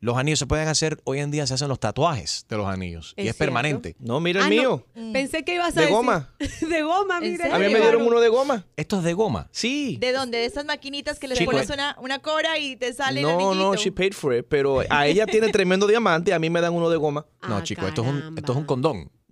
[SPEAKER 3] Los anillos se pueden hacer, hoy en día se hacen los tatuajes de los anillos y
[SPEAKER 4] ¿Es cierto?
[SPEAKER 3] permanente.
[SPEAKER 5] No, mira
[SPEAKER 4] Ah,
[SPEAKER 5] el
[SPEAKER 4] no.
[SPEAKER 5] mío.
[SPEAKER 4] Pensé que ibas a
[SPEAKER 5] De
[SPEAKER 4] decir-
[SPEAKER 5] goma.
[SPEAKER 4] de goma,
[SPEAKER 6] ¿En
[SPEAKER 4] mira.
[SPEAKER 5] A mí me dieron uno de goma.
[SPEAKER 3] Esto es de goma.
[SPEAKER 5] Sí.
[SPEAKER 6] ¿De dónde? ¿De esas maquinitas que les
[SPEAKER 3] Chico,
[SPEAKER 6] pones
[SPEAKER 3] eh.
[SPEAKER 6] una, una cora y te sale el
[SPEAKER 5] No,
[SPEAKER 6] anillito?
[SPEAKER 5] no, she paid for it, pero a ella tiene tremendo diamante, a mí me dan uno de goma.
[SPEAKER 3] No,
[SPEAKER 4] Ah,
[SPEAKER 3] chico, esto es, un, esto es un condón.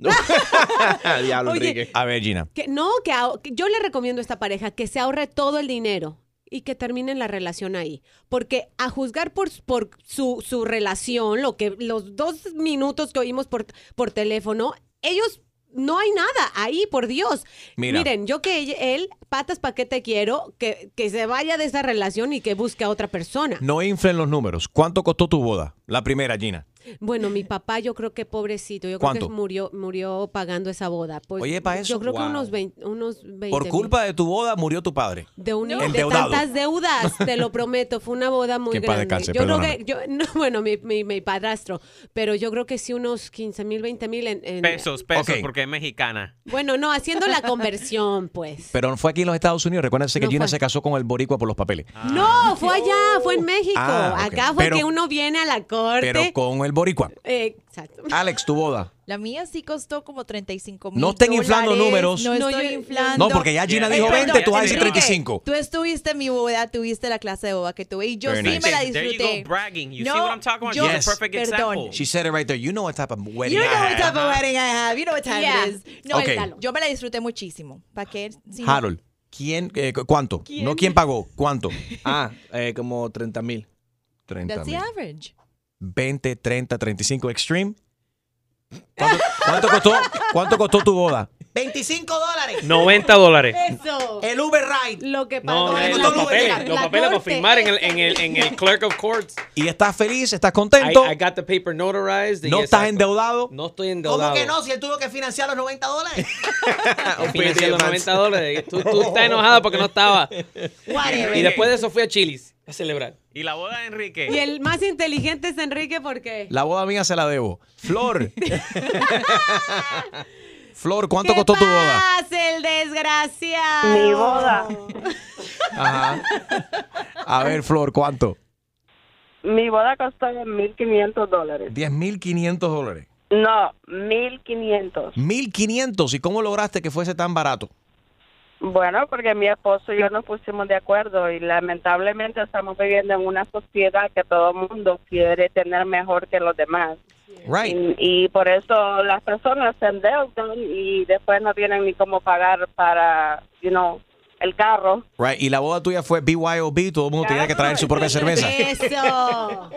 [SPEAKER 5] Diablo,
[SPEAKER 4] Oye,
[SPEAKER 5] Enrique.
[SPEAKER 3] A ver, Gina.
[SPEAKER 4] Que, no, que, que yo le recomiendo a esta pareja que se ahorre todo el dinero y que terminen la relación ahí. Porque a juzgar por, por su, su relación, lo que los dos minutos que oímos por, por teléfono, ellos no hay nada ahí, por Dios.
[SPEAKER 3] Mira.
[SPEAKER 4] Miren, yo que él, patas pa' qué te quiero, que, que se vaya de esa relación y que busque a otra persona.
[SPEAKER 3] No inflen los números. ¿Cuánto costó tu boda? La primera, Gina.
[SPEAKER 4] Bueno, mi papá, yo creo que pobrecito, yo
[SPEAKER 3] ¿Cuánto?
[SPEAKER 4] creo que murió, murió pagando esa boda. Pues,
[SPEAKER 3] Oye, pa' eso,
[SPEAKER 4] Yo creo que unos 20, unos 20
[SPEAKER 3] Por
[SPEAKER 4] mil.
[SPEAKER 3] culpa de tu boda murió tu padre.
[SPEAKER 4] De, un, de
[SPEAKER 3] Endeudado.
[SPEAKER 4] tantas deudas, te lo prometo. Fue una boda muy
[SPEAKER 3] Que
[SPEAKER 4] grande.
[SPEAKER 3] descanse,
[SPEAKER 4] yo creo que, yo, no, bueno, mi, mi, mi padrastro, pero yo creo que sí unos 15 mil, 20 mil en, en-
[SPEAKER 12] Pesos, pesos, porque es mexicana.
[SPEAKER 4] Bueno, no, haciendo la conversión, pues.
[SPEAKER 3] Pero no fue aquí en los Estados Unidos. Recuérdense que
[SPEAKER 4] No
[SPEAKER 3] Gina
[SPEAKER 4] fue.
[SPEAKER 3] se casó con el boricua por los papeles.
[SPEAKER 4] No, fue allá, fue en México.
[SPEAKER 3] Ah.
[SPEAKER 4] Acá fue
[SPEAKER 3] Pero-
[SPEAKER 4] que uno viene a la corte.
[SPEAKER 3] Pero con el boricua.
[SPEAKER 4] Eh, exacto.
[SPEAKER 3] Alex, tu boda.
[SPEAKER 6] La mía sí costó como 35 mil
[SPEAKER 3] No estén inflando números.
[SPEAKER 6] No,
[SPEAKER 4] No,
[SPEAKER 6] estoy
[SPEAKER 4] yo-
[SPEAKER 6] inflando.
[SPEAKER 3] No, porque ya Gina
[SPEAKER 12] Yeah.
[SPEAKER 3] dijo
[SPEAKER 12] Eh,
[SPEAKER 3] 20,
[SPEAKER 12] perdón,
[SPEAKER 3] tú vas a decir
[SPEAKER 12] Enrique,
[SPEAKER 3] 35.
[SPEAKER 6] Tú estuviste en mi boda, tuviste la clase de boda que tuve y yo
[SPEAKER 3] Very
[SPEAKER 6] sí
[SPEAKER 3] nice.
[SPEAKER 6] me la
[SPEAKER 12] There you
[SPEAKER 6] disfruté.
[SPEAKER 12] go, bragging. You
[SPEAKER 6] No,
[SPEAKER 12] see what I'm talking about?
[SPEAKER 6] yo-
[SPEAKER 12] She's a perfect
[SPEAKER 6] perdón.
[SPEAKER 12] example.
[SPEAKER 3] She said it right there. You know what type of wedding
[SPEAKER 6] You
[SPEAKER 3] I
[SPEAKER 6] know what type of wedding I have. You know what time
[SPEAKER 4] Yeah.
[SPEAKER 6] it is. No,
[SPEAKER 3] Ok.
[SPEAKER 6] cuéntalo. Yo me la disfruté muchísimo. ¿Para qué? Si
[SPEAKER 3] Harold, ¿quién, eh, cu- ¿cuánto? No, ¿quién pagó? ¿Cuánto?
[SPEAKER 5] Ah, eh, como 30 mil.
[SPEAKER 3] 30
[SPEAKER 6] That's the
[SPEAKER 3] mil.
[SPEAKER 6] average.
[SPEAKER 3] 20, 30, 35 Extreme. ¿Cuánto, cuánto costó, ¿Cuánto costó tu boda?
[SPEAKER 8] 25 dólares.
[SPEAKER 7] 90 dólares.
[SPEAKER 4] Eso.
[SPEAKER 8] El Uber Ride.
[SPEAKER 4] Lo que
[SPEAKER 7] No,
[SPEAKER 4] pagó
[SPEAKER 7] eh,
[SPEAKER 4] la-
[SPEAKER 7] los
[SPEAKER 4] la-
[SPEAKER 7] papeles,
[SPEAKER 4] la-
[SPEAKER 7] los
[SPEAKER 4] la
[SPEAKER 7] papeles para firmar en el, en el, en el Clerk of Courts.
[SPEAKER 3] ¿Y estás feliz? ¿Estás
[SPEAKER 7] I,
[SPEAKER 3] contento?
[SPEAKER 7] I got the paper notarized.
[SPEAKER 3] ¿No
[SPEAKER 7] exacto.
[SPEAKER 3] estás endeudado?
[SPEAKER 7] No estoy endeudado.
[SPEAKER 8] ¿Cómo que no? Si él tuvo que financiar los 90 dólares.
[SPEAKER 7] Financié los 90 dólares. Tú, tú estás enojada porque no estaba.
[SPEAKER 8] Whatever.
[SPEAKER 7] Y después de eso fui a Chili's a celebrar.
[SPEAKER 12] Y la boda de Enrique.
[SPEAKER 4] Y el más inteligente es Enrique porque...
[SPEAKER 3] La boda mía se la debo. Flor. Flor, ¿cuánto
[SPEAKER 4] ¿Qué
[SPEAKER 3] costó tu boda?
[SPEAKER 4] el desgraciado?
[SPEAKER 17] Mi boda.
[SPEAKER 3] Ajá. A ver, Flor, ¿cuánto?
[SPEAKER 17] Mi boda costó 1.500 dólares.
[SPEAKER 3] 10.500 dólares.
[SPEAKER 17] No, 1.500.
[SPEAKER 3] 1.500. ¿Y cómo lograste que fuese tan barato?
[SPEAKER 17] Bueno, porque mi esposo y yo nos pusimos de acuerdo y lamentablemente estamos viviendo en una sociedad que todo el mundo quiere tener mejor que los demás.
[SPEAKER 3] Right.
[SPEAKER 17] Y, y por eso las personas se endeudan y después no tienen ni cómo pagar para, you know, el carro.
[SPEAKER 3] Right. Y la boda tuya fue BYOB. Todo el mundo tenía que traer su propia cerveza.
[SPEAKER 4] Eso.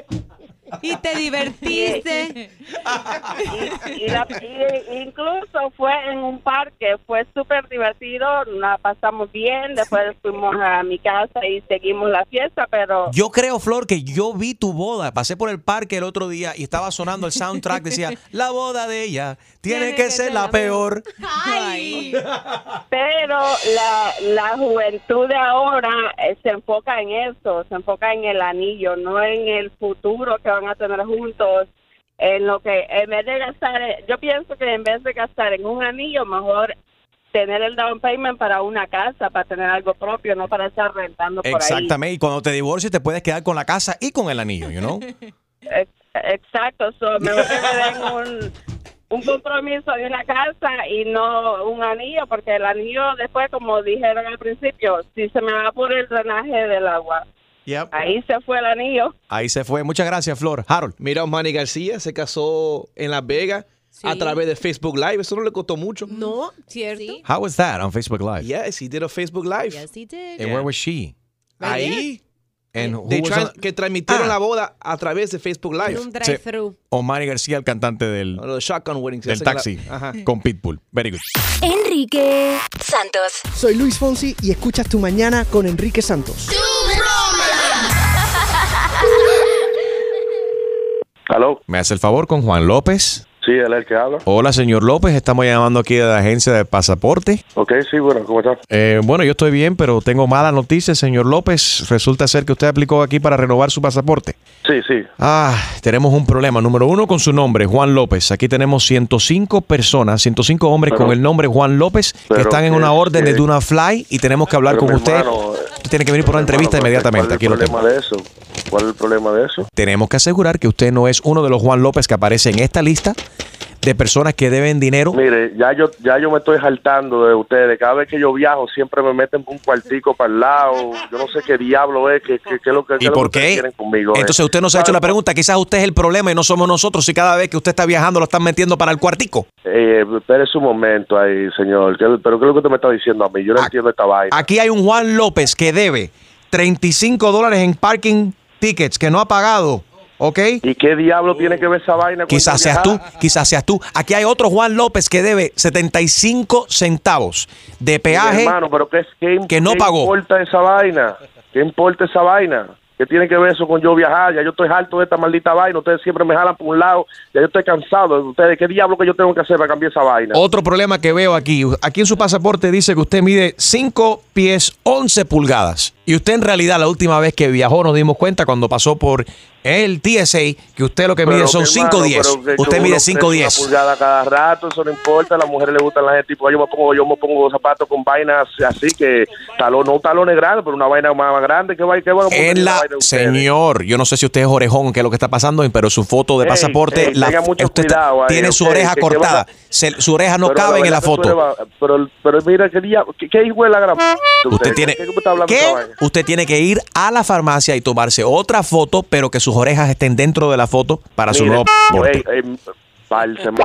[SPEAKER 4] Y te divertiste.
[SPEAKER 13] y, la- y- incluso fue en un parque, fue súper divertido, la pasamos bien, después fuimos a mi casa y seguimos la fiesta, pero
[SPEAKER 3] Yo creo, Flor, que yo vi tu boda. Pasé por el parque el otro día y estaba sonando el soundtrack. Decía, la boda de ella tiene, que, ser la peor.
[SPEAKER 13] pero la, la juventud de ahora eh, se enfoca en eso, se enfoca en el anillo, no en el futuro que van a tener juntos. En lo que, en vez de gastar, yo pienso que en vez de gastar en un anillo, mejor tener el down payment para una casa, para tener algo propio, no para estar rentando por ahí.
[SPEAKER 3] Exactamente. Y cuando te divorcies te puedes quedar con la casa y con el anillo, you know?
[SPEAKER 13] Exacto, so, mejor que me den un, un compromiso de una casa y no un anillo, porque el anillo después, como dijeron al principio, si se me va por el drenaje del agua,
[SPEAKER 3] Yep.
[SPEAKER 13] ahí se fue el anillo.
[SPEAKER 3] Ahí se fue. Muchas gracias, Flor. Harold.
[SPEAKER 5] Mira, Manny García se casó en Las Vegas a
[SPEAKER 4] Sí.
[SPEAKER 5] través de Facebook Live. Eso no le costó mucho.
[SPEAKER 4] No, ¿cierto?
[SPEAKER 3] How was that on Facebook Live?
[SPEAKER 5] Yes, he did a Facebook Live.
[SPEAKER 6] Yes, he did.
[SPEAKER 3] And where was she?
[SPEAKER 5] Ahí.
[SPEAKER 3] And who was on-
[SPEAKER 5] que transmitieron
[SPEAKER 3] Ah.
[SPEAKER 5] la boda a través de Facebook Live.
[SPEAKER 4] Un drive-thru.
[SPEAKER 3] Omar García, el cantante del,
[SPEAKER 5] Los shotgun weddings.
[SPEAKER 3] del
[SPEAKER 5] la-
[SPEAKER 3] taxi
[SPEAKER 5] Ajá.
[SPEAKER 3] con Pitbull. Very good.
[SPEAKER 2] Enrique Santos.
[SPEAKER 18] Soy Luis Fonsi y escuchas Tu Mañana con Enrique Santos.
[SPEAKER 3] ¿Me hace el favor con Juan López?
[SPEAKER 19] Sí, él es el que habla.
[SPEAKER 3] Hola, señor López. Estamos llamando aquí de la agencia de pasaporte.
[SPEAKER 19] Ok, sí, bueno, ¿cómo estás?
[SPEAKER 3] Eh, bueno, yo estoy bien, pero tengo malas noticias, señor López. Resulta ser que usted aplicó aquí para renovar su pasaporte.
[SPEAKER 19] Sí, sí.
[SPEAKER 3] Ah, tenemos un problema. Número uno con su nombre, Juan López. Aquí tenemos 105 personas, 105 hombres
[SPEAKER 19] Pero-
[SPEAKER 3] con el nombre Juan López que están en una orden de Duna Fly y tenemos que hablar con usted.
[SPEAKER 19] hermano,
[SPEAKER 3] tiene que venir por una entrevista
[SPEAKER 19] Hermano,
[SPEAKER 3] inmediatamente.
[SPEAKER 19] ¿Cuál es el problema de eso? ¿Cuál es el problema de eso?
[SPEAKER 3] Tenemos que asegurar que usted no es uno de los Juan López que aparece en esta lista de personas que deben dinero.
[SPEAKER 19] Mire, ya yo ya yo me estoy saltando de ustedes. Cada vez que yo viajo siempre me meten un cuartico para el lado. Yo no sé qué diablo es, qué, qué, qué es lo que, qué
[SPEAKER 3] ¿Y
[SPEAKER 19] lo
[SPEAKER 3] por qué?
[SPEAKER 19] quieren conmigo. eh.
[SPEAKER 3] Entonces usted nos ha hecho la pregunta, quizás usted es el problema y no somos nosotros si cada vez que usted está viajando lo están metiendo para el cuartico.
[SPEAKER 19] Eh, espérese un momento ahí, señor. ¿Qué- ¿Pero qué es lo que usted me está diciendo a mí? Yo no entiendo esta vaina.
[SPEAKER 3] Aquí hay un Juan López que debe 35 dólares en parking tickets que no ha pagado, ¿ok?
[SPEAKER 19] ¿Y qué diablo tiene que ver esa vaina?
[SPEAKER 3] Quizás seas tú, quizás seas tú. Aquí hay otro Juan López que debe 75 centavos de peaje
[SPEAKER 19] Hermano, pero ¿qué, qué,
[SPEAKER 3] que no
[SPEAKER 19] qué
[SPEAKER 3] pagó.
[SPEAKER 19] importa esa vaina? ¿Qué importa esa vaina? ¿Qué tiene que ver eso con yo viajar? Ya yo estoy harto de esta maldita vaina. Ustedes siempre me jalan por un lado. Ya yo estoy cansado de ustedes. ¿Qué diablo que yo tengo que hacer para cambiar esa vaina?
[SPEAKER 3] Otro problema que veo aquí, aquí en su pasaporte dice que usted mide 5 pies 11 pulgadas. Y usted en realidad la última vez que viajó nos dimos cuenta cuando pasó por el TSA que usted lo que mide
[SPEAKER 19] Pero,
[SPEAKER 3] son
[SPEAKER 19] mi
[SPEAKER 3] 5
[SPEAKER 19] hermano,
[SPEAKER 3] 10.
[SPEAKER 19] pero que
[SPEAKER 3] Usted
[SPEAKER 19] uno
[SPEAKER 3] mide
[SPEAKER 19] crece
[SPEAKER 3] 5
[SPEAKER 19] una
[SPEAKER 3] 10.
[SPEAKER 19] pulgada cada rato, eso no importa. A las mujeres les gustan la gente. Tipo, yo me pongo, yo me pongo zapatos con vainas así que talón, no talones grandes, pero una vaina más grande. ¿Qué va? ¿Qué va?
[SPEAKER 3] En la
[SPEAKER 19] de
[SPEAKER 3] señor, yo no sé si usted es orejón, qué es lo que está pasando, pero su foto de
[SPEAKER 19] Ey,
[SPEAKER 3] la- usted
[SPEAKER 19] cuidado
[SPEAKER 3] tiene su oreja
[SPEAKER 19] que- que
[SPEAKER 3] cortada. Se- su oreja no cabe en la
[SPEAKER 19] que
[SPEAKER 3] foto.
[SPEAKER 19] Pero, pero mira, ¿qué, diablo- qué, qué hijo de la gran...
[SPEAKER 3] Usted tiene,
[SPEAKER 19] ¿Qué.
[SPEAKER 3] Usted tiene que ir a la farmacia y tomarse otra foto, pero que sus orejas estén dentro de la foto para su nuevo pasaporte.
[SPEAKER 19] ey, ey, falsa, ma-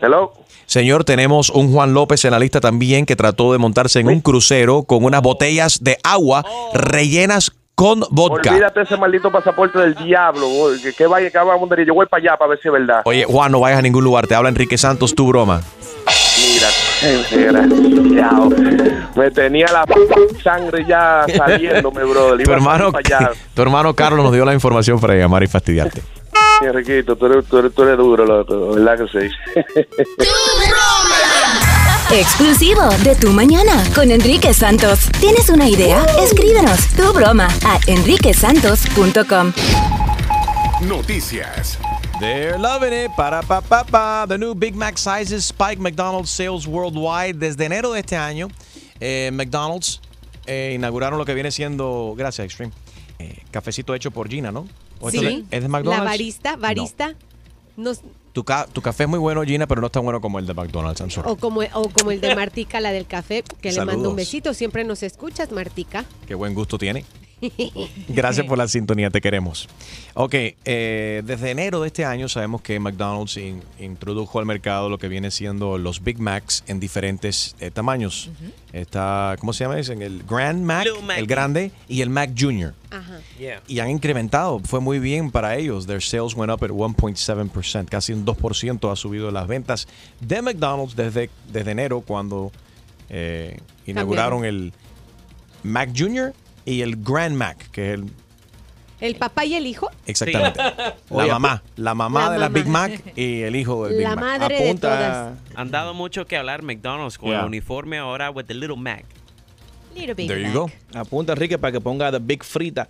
[SPEAKER 19] Hello.
[SPEAKER 3] Señor, tenemos un Juan López en la lista también que trató de montarse en un crucero con unas botellas de agua rellenas con vodka.
[SPEAKER 19] Olvídate ese maldito pasaporte del diablo. boy, Que, que vaya, que vamos a ir. Yo voy para allá para ver si es verdad.
[SPEAKER 3] Oye, Juan, no vayas a ningún lugar. Te habla Enrique Santos, tu broma.
[SPEAKER 19] Mira, desgraciado. Me tenía la sangre ya saliéndome, brother.
[SPEAKER 3] Tu
[SPEAKER 19] Iba
[SPEAKER 3] hermano, tu hermano Carlos nos dio la información para llamar y fastidiarte.
[SPEAKER 19] Enriquito, tú eres, tú eres, tú eres duro, loco. ¿Verdad que sí?
[SPEAKER 2] Exclusivo de Tu Mañana con Enrique Santos. ¿Tienes una idea? Escríbenos tu broma a enriquesantos.com.
[SPEAKER 1] Noticias.
[SPEAKER 3] They're loving it. Para pa pa pa. The new Big Mac sizes spike McDonald's sales worldwide. Desde enero de este año, eh, McDonald's eh, inauguraron lo que viene siendo, gracias Extreme, eh, cafecito hecho por Gina, ¿no? ¿O esto
[SPEAKER 4] Sí.
[SPEAKER 3] ¿Es de
[SPEAKER 4] La
[SPEAKER 3] McDonald's?
[SPEAKER 4] barista, barista. Nos-
[SPEAKER 3] Tu, ca- tu café es muy bueno, Gina, pero no es tan bueno como el de McDonald's. I'm sorry.
[SPEAKER 4] o, como, o como el de Martica, la del café, que le mando un besito. Siempre nos escuchas, Martica.
[SPEAKER 3] Qué buen gusto tiene. Gracias por la sintonía, te queremos. Ok, eh, desde enero de este año sabemos que McDonald's in- introdujo al mercado lo que viene siendo los Big Macs en diferentes eh, tamaños. Está, ¿cómo se llama? Dicen el Grand Mac, el grande, y el Mac Junior.
[SPEAKER 4] Ajá.
[SPEAKER 7] Yeah.
[SPEAKER 3] Y han incrementado, fue muy bien para ellos. Their sales went up at 1.7%, casi un 2% ha subido las ventas de McDonald's desde, desde enero cuando eh, inauguraron el Mac Junior y el Grand Mac, que es el
[SPEAKER 4] ¿El papá y el hijo?
[SPEAKER 3] exactamente la
[SPEAKER 5] Oye,
[SPEAKER 3] mamá, la mamá
[SPEAKER 4] La
[SPEAKER 3] de la
[SPEAKER 4] mamá.
[SPEAKER 3] Big Mac y el hijo del Big
[SPEAKER 4] La
[SPEAKER 3] Mac.
[SPEAKER 4] madre de todas.
[SPEAKER 12] Han dado mucho que hablar McDonald's con
[SPEAKER 3] Yeah.
[SPEAKER 12] el uniforme ahora with the little Mac.
[SPEAKER 6] Little baby
[SPEAKER 3] There you
[SPEAKER 6] Mac.
[SPEAKER 3] go.
[SPEAKER 5] Apunta, Enrique, para que ponga The Big Frita.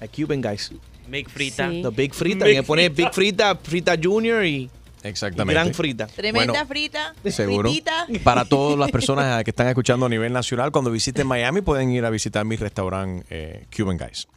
[SPEAKER 5] A Cuban guys.
[SPEAKER 12] Make frita.
[SPEAKER 4] Sí.
[SPEAKER 5] The Big Frita.
[SPEAKER 12] Big
[SPEAKER 5] Y que pone. Big Frita, Frita Junior y
[SPEAKER 3] Exactamente.
[SPEAKER 5] Gran Frita.
[SPEAKER 6] Tremenda
[SPEAKER 3] Bueno,
[SPEAKER 6] frita.
[SPEAKER 3] Seguro.
[SPEAKER 6] Fritita.
[SPEAKER 3] Para todas las personas que están escuchando a nivel nacional, cuando visiten Miami pueden ir a visitar mi restaurante eh, Cuban Guys.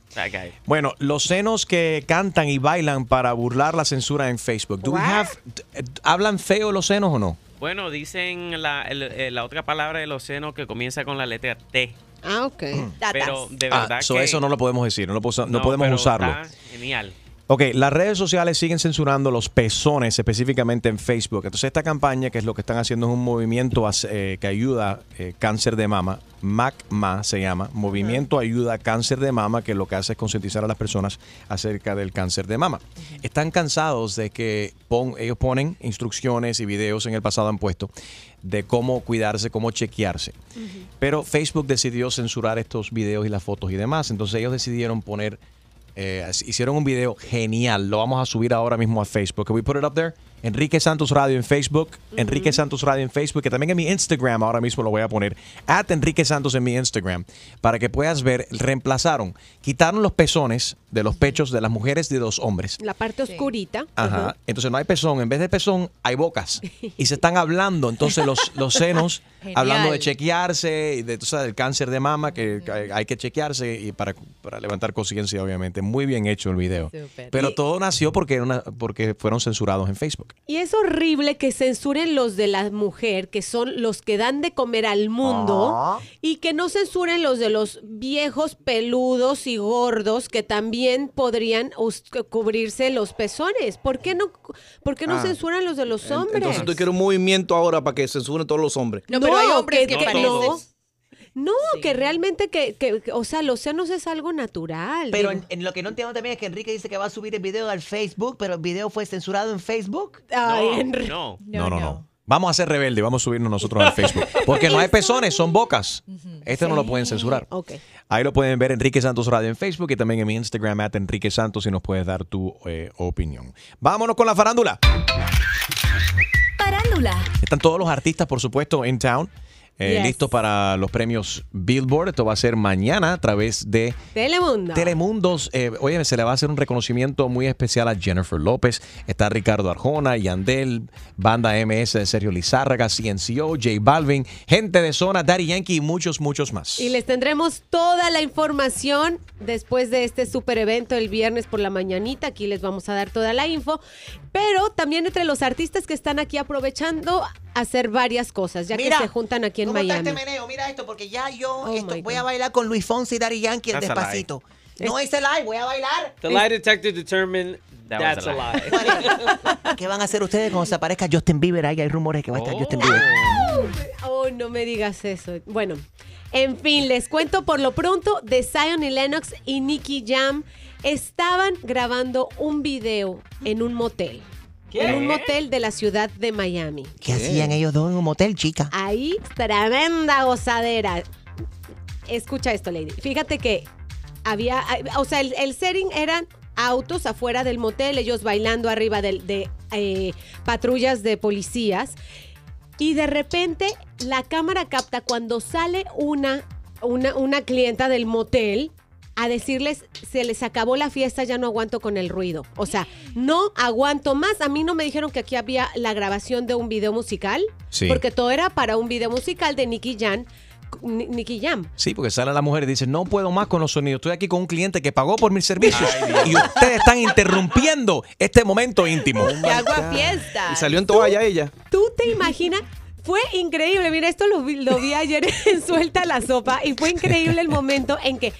[SPEAKER 3] Bueno, los senos que cantan y bailan para burlar la censura en Facebook. Do we
[SPEAKER 4] What?
[SPEAKER 3] have- d- ¿Hablan feo los senos o no?
[SPEAKER 12] Bueno, dicen la, el- eh, la otra palabra del océano que comienza con la letra T.
[SPEAKER 4] Ah, ok.
[SPEAKER 12] Pero de
[SPEAKER 3] Ah,
[SPEAKER 12] verdad
[SPEAKER 3] so
[SPEAKER 12] que...
[SPEAKER 3] eso no lo podemos decir, no, lo posa- no
[SPEAKER 12] No,
[SPEAKER 3] podemos usarlo.
[SPEAKER 12] está Genial.
[SPEAKER 3] Ok, las redes sociales siguen censurando los pezones, específicamente en Facebook. Entonces, esta campaña, que es lo que están haciendo, es un movimiento eh, que ayuda eh, cáncer de mama. MACMA se llama. Movimiento Ayuda Cáncer de Mama, que lo que hace es concientizar a las personas acerca del cáncer de mama. Están cansados de que pon- ellos ponen instrucciones y videos en el pasado han puesto de cómo cuidarse, cómo chequearse. Pero Facebook decidió censurar estos videos y las fotos y demás. Entonces ellos decidieron poner eh, hicieron un video genial. Lo vamos a subir ahora mismo a Facebook. Can we put it up there? Enrique Santos Radio en Facebook. Enrique Santos Radio en Facebook. Que también en mi Instagram ahora mismo lo voy a poner. At Enrique Santos en mi Instagram. Para que puedas ver. Reemplazaron. Quitaron los pezones de los pechos de las mujeres y de los hombres.
[SPEAKER 4] La parte oscurita.
[SPEAKER 3] Ajá. Entonces no hay pezón. En vez de pezón, hay bocas. Y se están hablando. Entonces los, los senos,
[SPEAKER 6] Genial.
[SPEAKER 3] hablando de chequearse y de, tú sabes, del cáncer de mama, que hay- hay que chequearse y para, para levantar conciencia, obviamente. Muy bien hecho el video.
[SPEAKER 6] Súper.
[SPEAKER 3] Pero
[SPEAKER 4] Y-
[SPEAKER 3] todo nació porque, era una, porque fueron censurados en Facebook.
[SPEAKER 4] Y es horrible que censuren los de la mujer, que son los que dan de comer al mundo, y que no censuren los de los viejos peludos y gordos que también podrían cubrirse los pezones. ¿Por qué no, por qué no
[SPEAKER 5] Ah.
[SPEAKER 4] censuran los de los hombres?
[SPEAKER 5] Entonces tú quieres un movimiento ahora para que censuren todos los hombres.
[SPEAKER 6] No, pero hay hombres que,
[SPEAKER 4] que- no. No, que realmente que, que- que- o sea, los senos es algo natural.
[SPEAKER 8] Pero en, en lo que no entiendo también es que Enrique dice que va a subir el video al Facebook, pero el video fue censurado en Facebook.
[SPEAKER 4] Ay,
[SPEAKER 12] No, no.
[SPEAKER 3] No, no, no. Vamos a ser rebeldes, vamos a subirnos nosotros al Facebook. Porque no hay pezones, son bocas. Este no lo pueden censurar. Ahí lo pueden ver Enrique Santos Radio en Facebook y también en mi Instagram, at Enrique Santos, y nos puedes dar tu eh, opinión. Vámonos con la farándula.
[SPEAKER 2] Farándula.
[SPEAKER 3] Están todos los artistas, por supuesto, en town. Eh,
[SPEAKER 4] Yes.
[SPEAKER 3] listos para los premios Billboard. Esto va a ser mañana a través de
[SPEAKER 4] Telemundo.
[SPEAKER 3] Telemundos. Eh, oye, se le va a hacer un reconocimiento muy especial a Jennifer López. Está Ricardo Arjona, Yandel, Banda MS de Sergio Lizárraga, CNCO, J Balvin, gente de zona, Daddy Yankee y muchos, muchos más.
[SPEAKER 4] Y les tendremos toda la información después de este super evento el viernes por la mañanita. Aquí les vamos a dar toda la info. Pero también entre los artistas que están aquí aprovechando hacer varias cosas, ya
[SPEAKER 8] Mira,
[SPEAKER 4] que se juntan aquí en
[SPEAKER 8] ¿Cómo está
[SPEAKER 4] Miami.
[SPEAKER 8] este meneo? Mira esto, porque ya yo
[SPEAKER 4] Oh
[SPEAKER 8] esto- voy a bailar con Luis Fonsi y Daddy Yankee el despacito. No es el live, voy a bailar.
[SPEAKER 7] The lie detector determined
[SPEAKER 12] That
[SPEAKER 7] that's
[SPEAKER 12] a lie.
[SPEAKER 7] lie.
[SPEAKER 8] ¿Qué van a hacer ustedes cuando se aparezca Justin Bieber? Ahí hay rumores que va a estar Justin Bieber.
[SPEAKER 4] Oh, no me digas eso. Bueno, en fin, les cuento por lo pronto de Zion y Lennox y Nicky Jam estaban grabando un video en un motel. En un motel de la ciudad de Miami.
[SPEAKER 8] ¿Qué hacían ellos dos en un motel, chica?
[SPEAKER 4] Ahí, tremenda gozadera. Escucha esto, Lady. Fíjate que había, o sea, el, el setting eran autos afuera del motel, ellos bailando arriba de, eh, patrullas de policías. Y de repente la cámara capta cuando sale una, una, una clienta del motel a decirles, se les acabó la fiesta, ya no aguanto con el ruido. O sea, no aguanto más. A mí no me dijeron que aquí había la grabación de un video musical,
[SPEAKER 3] Sí.
[SPEAKER 4] porque todo era para un video musical de Nicky Jam. Ni- Nicky Jam.
[SPEAKER 3] Sí, porque sale la mujer y dice, no puedo más con los sonidos. Estoy aquí con un cliente que pagó por mis servicios y ustedes están interrumpiendo este momento íntimo.
[SPEAKER 6] ¡Qué agua fiesta!
[SPEAKER 5] Y salió en toalla ella.
[SPEAKER 4] ¿Tú te imaginas? Fue increíble, mira, esto lo vi, lo vi ayer en Suelta la Sopa y fue increíble el momento en que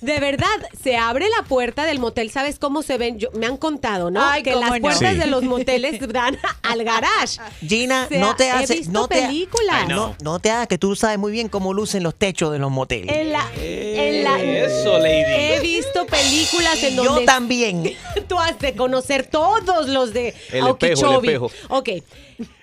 [SPEAKER 4] de verdad se abre la puerta del motel, ¿sabes cómo se ven? Yo, me han contado, ¿no?
[SPEAKER 6] Ay,
[SPEAKER 4] que las
[SPEAKER 6] no.
[SPEAKER 4] puertas
[SPEAKER 3] Sí.
[SPEAKER 4] de los moteles dan al garage.
[SPEAKER 8] Gina,
[SPEAKER 4] O sea,
[SPEAKER 8] no te
[SPEAKER 4] he
[SPEAKER 8] hace,
[SPEAKER 4] visto
[SPEAKER 8] no te,
[SPEAKER 4] películas.
[SPEAKER 8] no, no te hagas que tú sabes muy bien cómo lucen los techos de los moteles.
[SPEAKER 4] En la, en la-
[SPEAKER 7] Eso, lady.
[SPEAKER 4] He visto películas en
[SPEAKER 8] Yo
[SPEAKER 4] donde
[SPEAKER 8] también.
[SPEAKER 4] tú has de conocer todos los de
[SPEAKER 5] El espejo, el espejo.
[SPEAKER 4] Ok.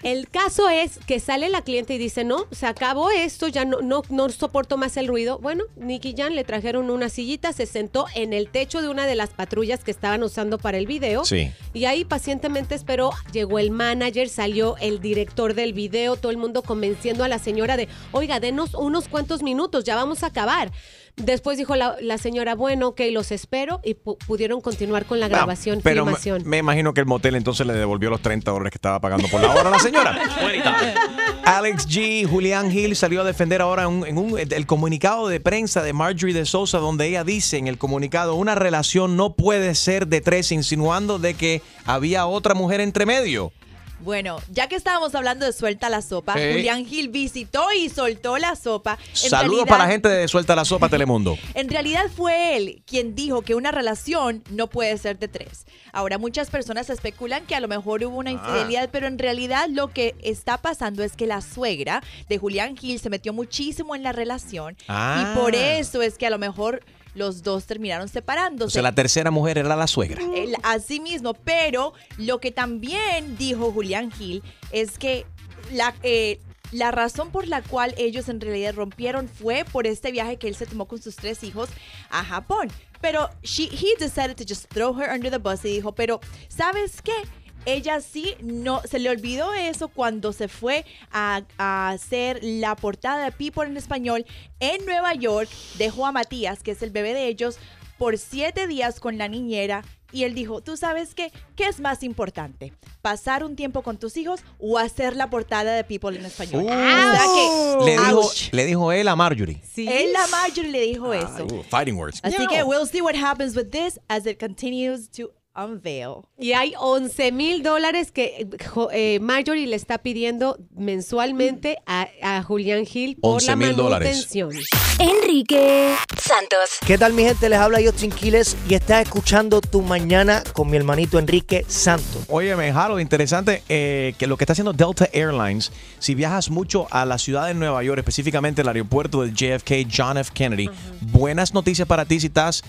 [SPEAKER 4] El caso es que sale la cliente y dice, no, se acabó esto, ya no, no, no soporto más el ruido. Bueno, Nicky Jan le trajeron una sillita, se sentó en el techo de una de las patrullas que estaban usando para el video.
[SPEAKER 3] Sí.
[SPEAKER 4] Y ahí pacientemente esperó, llegó el manager, salió el director del video, todo el mundo convenciendo a la señora de, oiga, denos unos cuantos minutos, ya vamos a acabar. Después dijo la, la señora, bueno, ok, los espero y pu- pudieron continuar con la grabación,
[SPEAKER 3] Pero me,
[SPEAKER 4] filmación.
[SPEAKER 3] me imagino que el motel entonces le devolvió los 30 dólares que estaba pagando por la hora a la señora. Alex G. Julián Hill salió a defender ahora un- en un, el comunicado de prensa de Marjorie de Sousa, donde ella dice en el comunicado: una relación no puede ser de tres, insinuando de que había otra mujer entre medio.
[SPEAKER 6] Bueno, ya que estábamos hablando de suelta la sopa,
[SPEAKER 3] Eh.
[SPEAKER 6] Julián Gil visitó y soltó la sopa.
[SPEAKER 3] Saludos para la gente de Suelta la Sopa Telemundo.
[SPEAKER 6] En realidad fue él quien dijo que una relación no puede ser de tres. Ahora muchas personas especulan que a lo mejor hubo una infidelidad, pero en realidad lo que está pasando es que la suegra de Julián Gil se metió muchísimo en la relación
[SPEAKER 3] Ah.
[SPEAKER 6] y por eso es que a lo mejor los dos terminaron
[SPEAKER 3] O
[SPEAKER 6] separándose.
[SPEAKER 3] sea, la tercera mujer era la suegra.
[SPEAKER 6] El- así mismo, pero lo que también dijo Julián Gil es que la, eh, la razón por la cual ellos en realidad rompieron fue por este viaje que él se tomó con sus tres hijos a Japón. Pero she, he decided to just throw her under the bus y dijo, pero ¿sabes qué? Ella sí no se le olvidó eso cuando se fue a, a hacer la portada de People en español en Nueva York. Dejó a Matías, que es el bebé de ellos, por siete días con la niñera y él dijo, ¿tú sabes qué? ¿Qué es más importante? ¿Pasar un tiempo con tus hijos o hacer la portada de People en español? o sea que,
[SPEAKER 3] Le dijo,
[SPEAKER 6] ouch.
[SPEAKER 3] le dijo él a Marjorie.
[SPEAKER 6] Él a Marjorie le dijo eso.
[SPEAKER 3] Uh, fighting words.
[SPEAKER 6] Así que we'll see what happens with this as it continues to unveil.
[SPEAKER 4] Y hay 11 mil dólares que eh, jo- Marjorie le está pidiendo mensualmente a, a Julián Gil por la
[SPEAKER 3] 11,000 dólares.
[SPEAKER 4] manutención.
[SPEAKER 2] Enrique Santos.
[SPEAKER 18] ¿Qué tal mi gente? Les habla Justin Quiles y estás escuchando Tu Mañana con mi hermanito Enrique Santos.
[SPEAKER 3] Óyeme, Harold, interesante eh, que lo que está haciendo Delta Airlines, si viajas mucho a la ciudad de Nueva York, específicamente el aeropuerto de JFK, John F. Kennedy, buenas noticias para ti si estás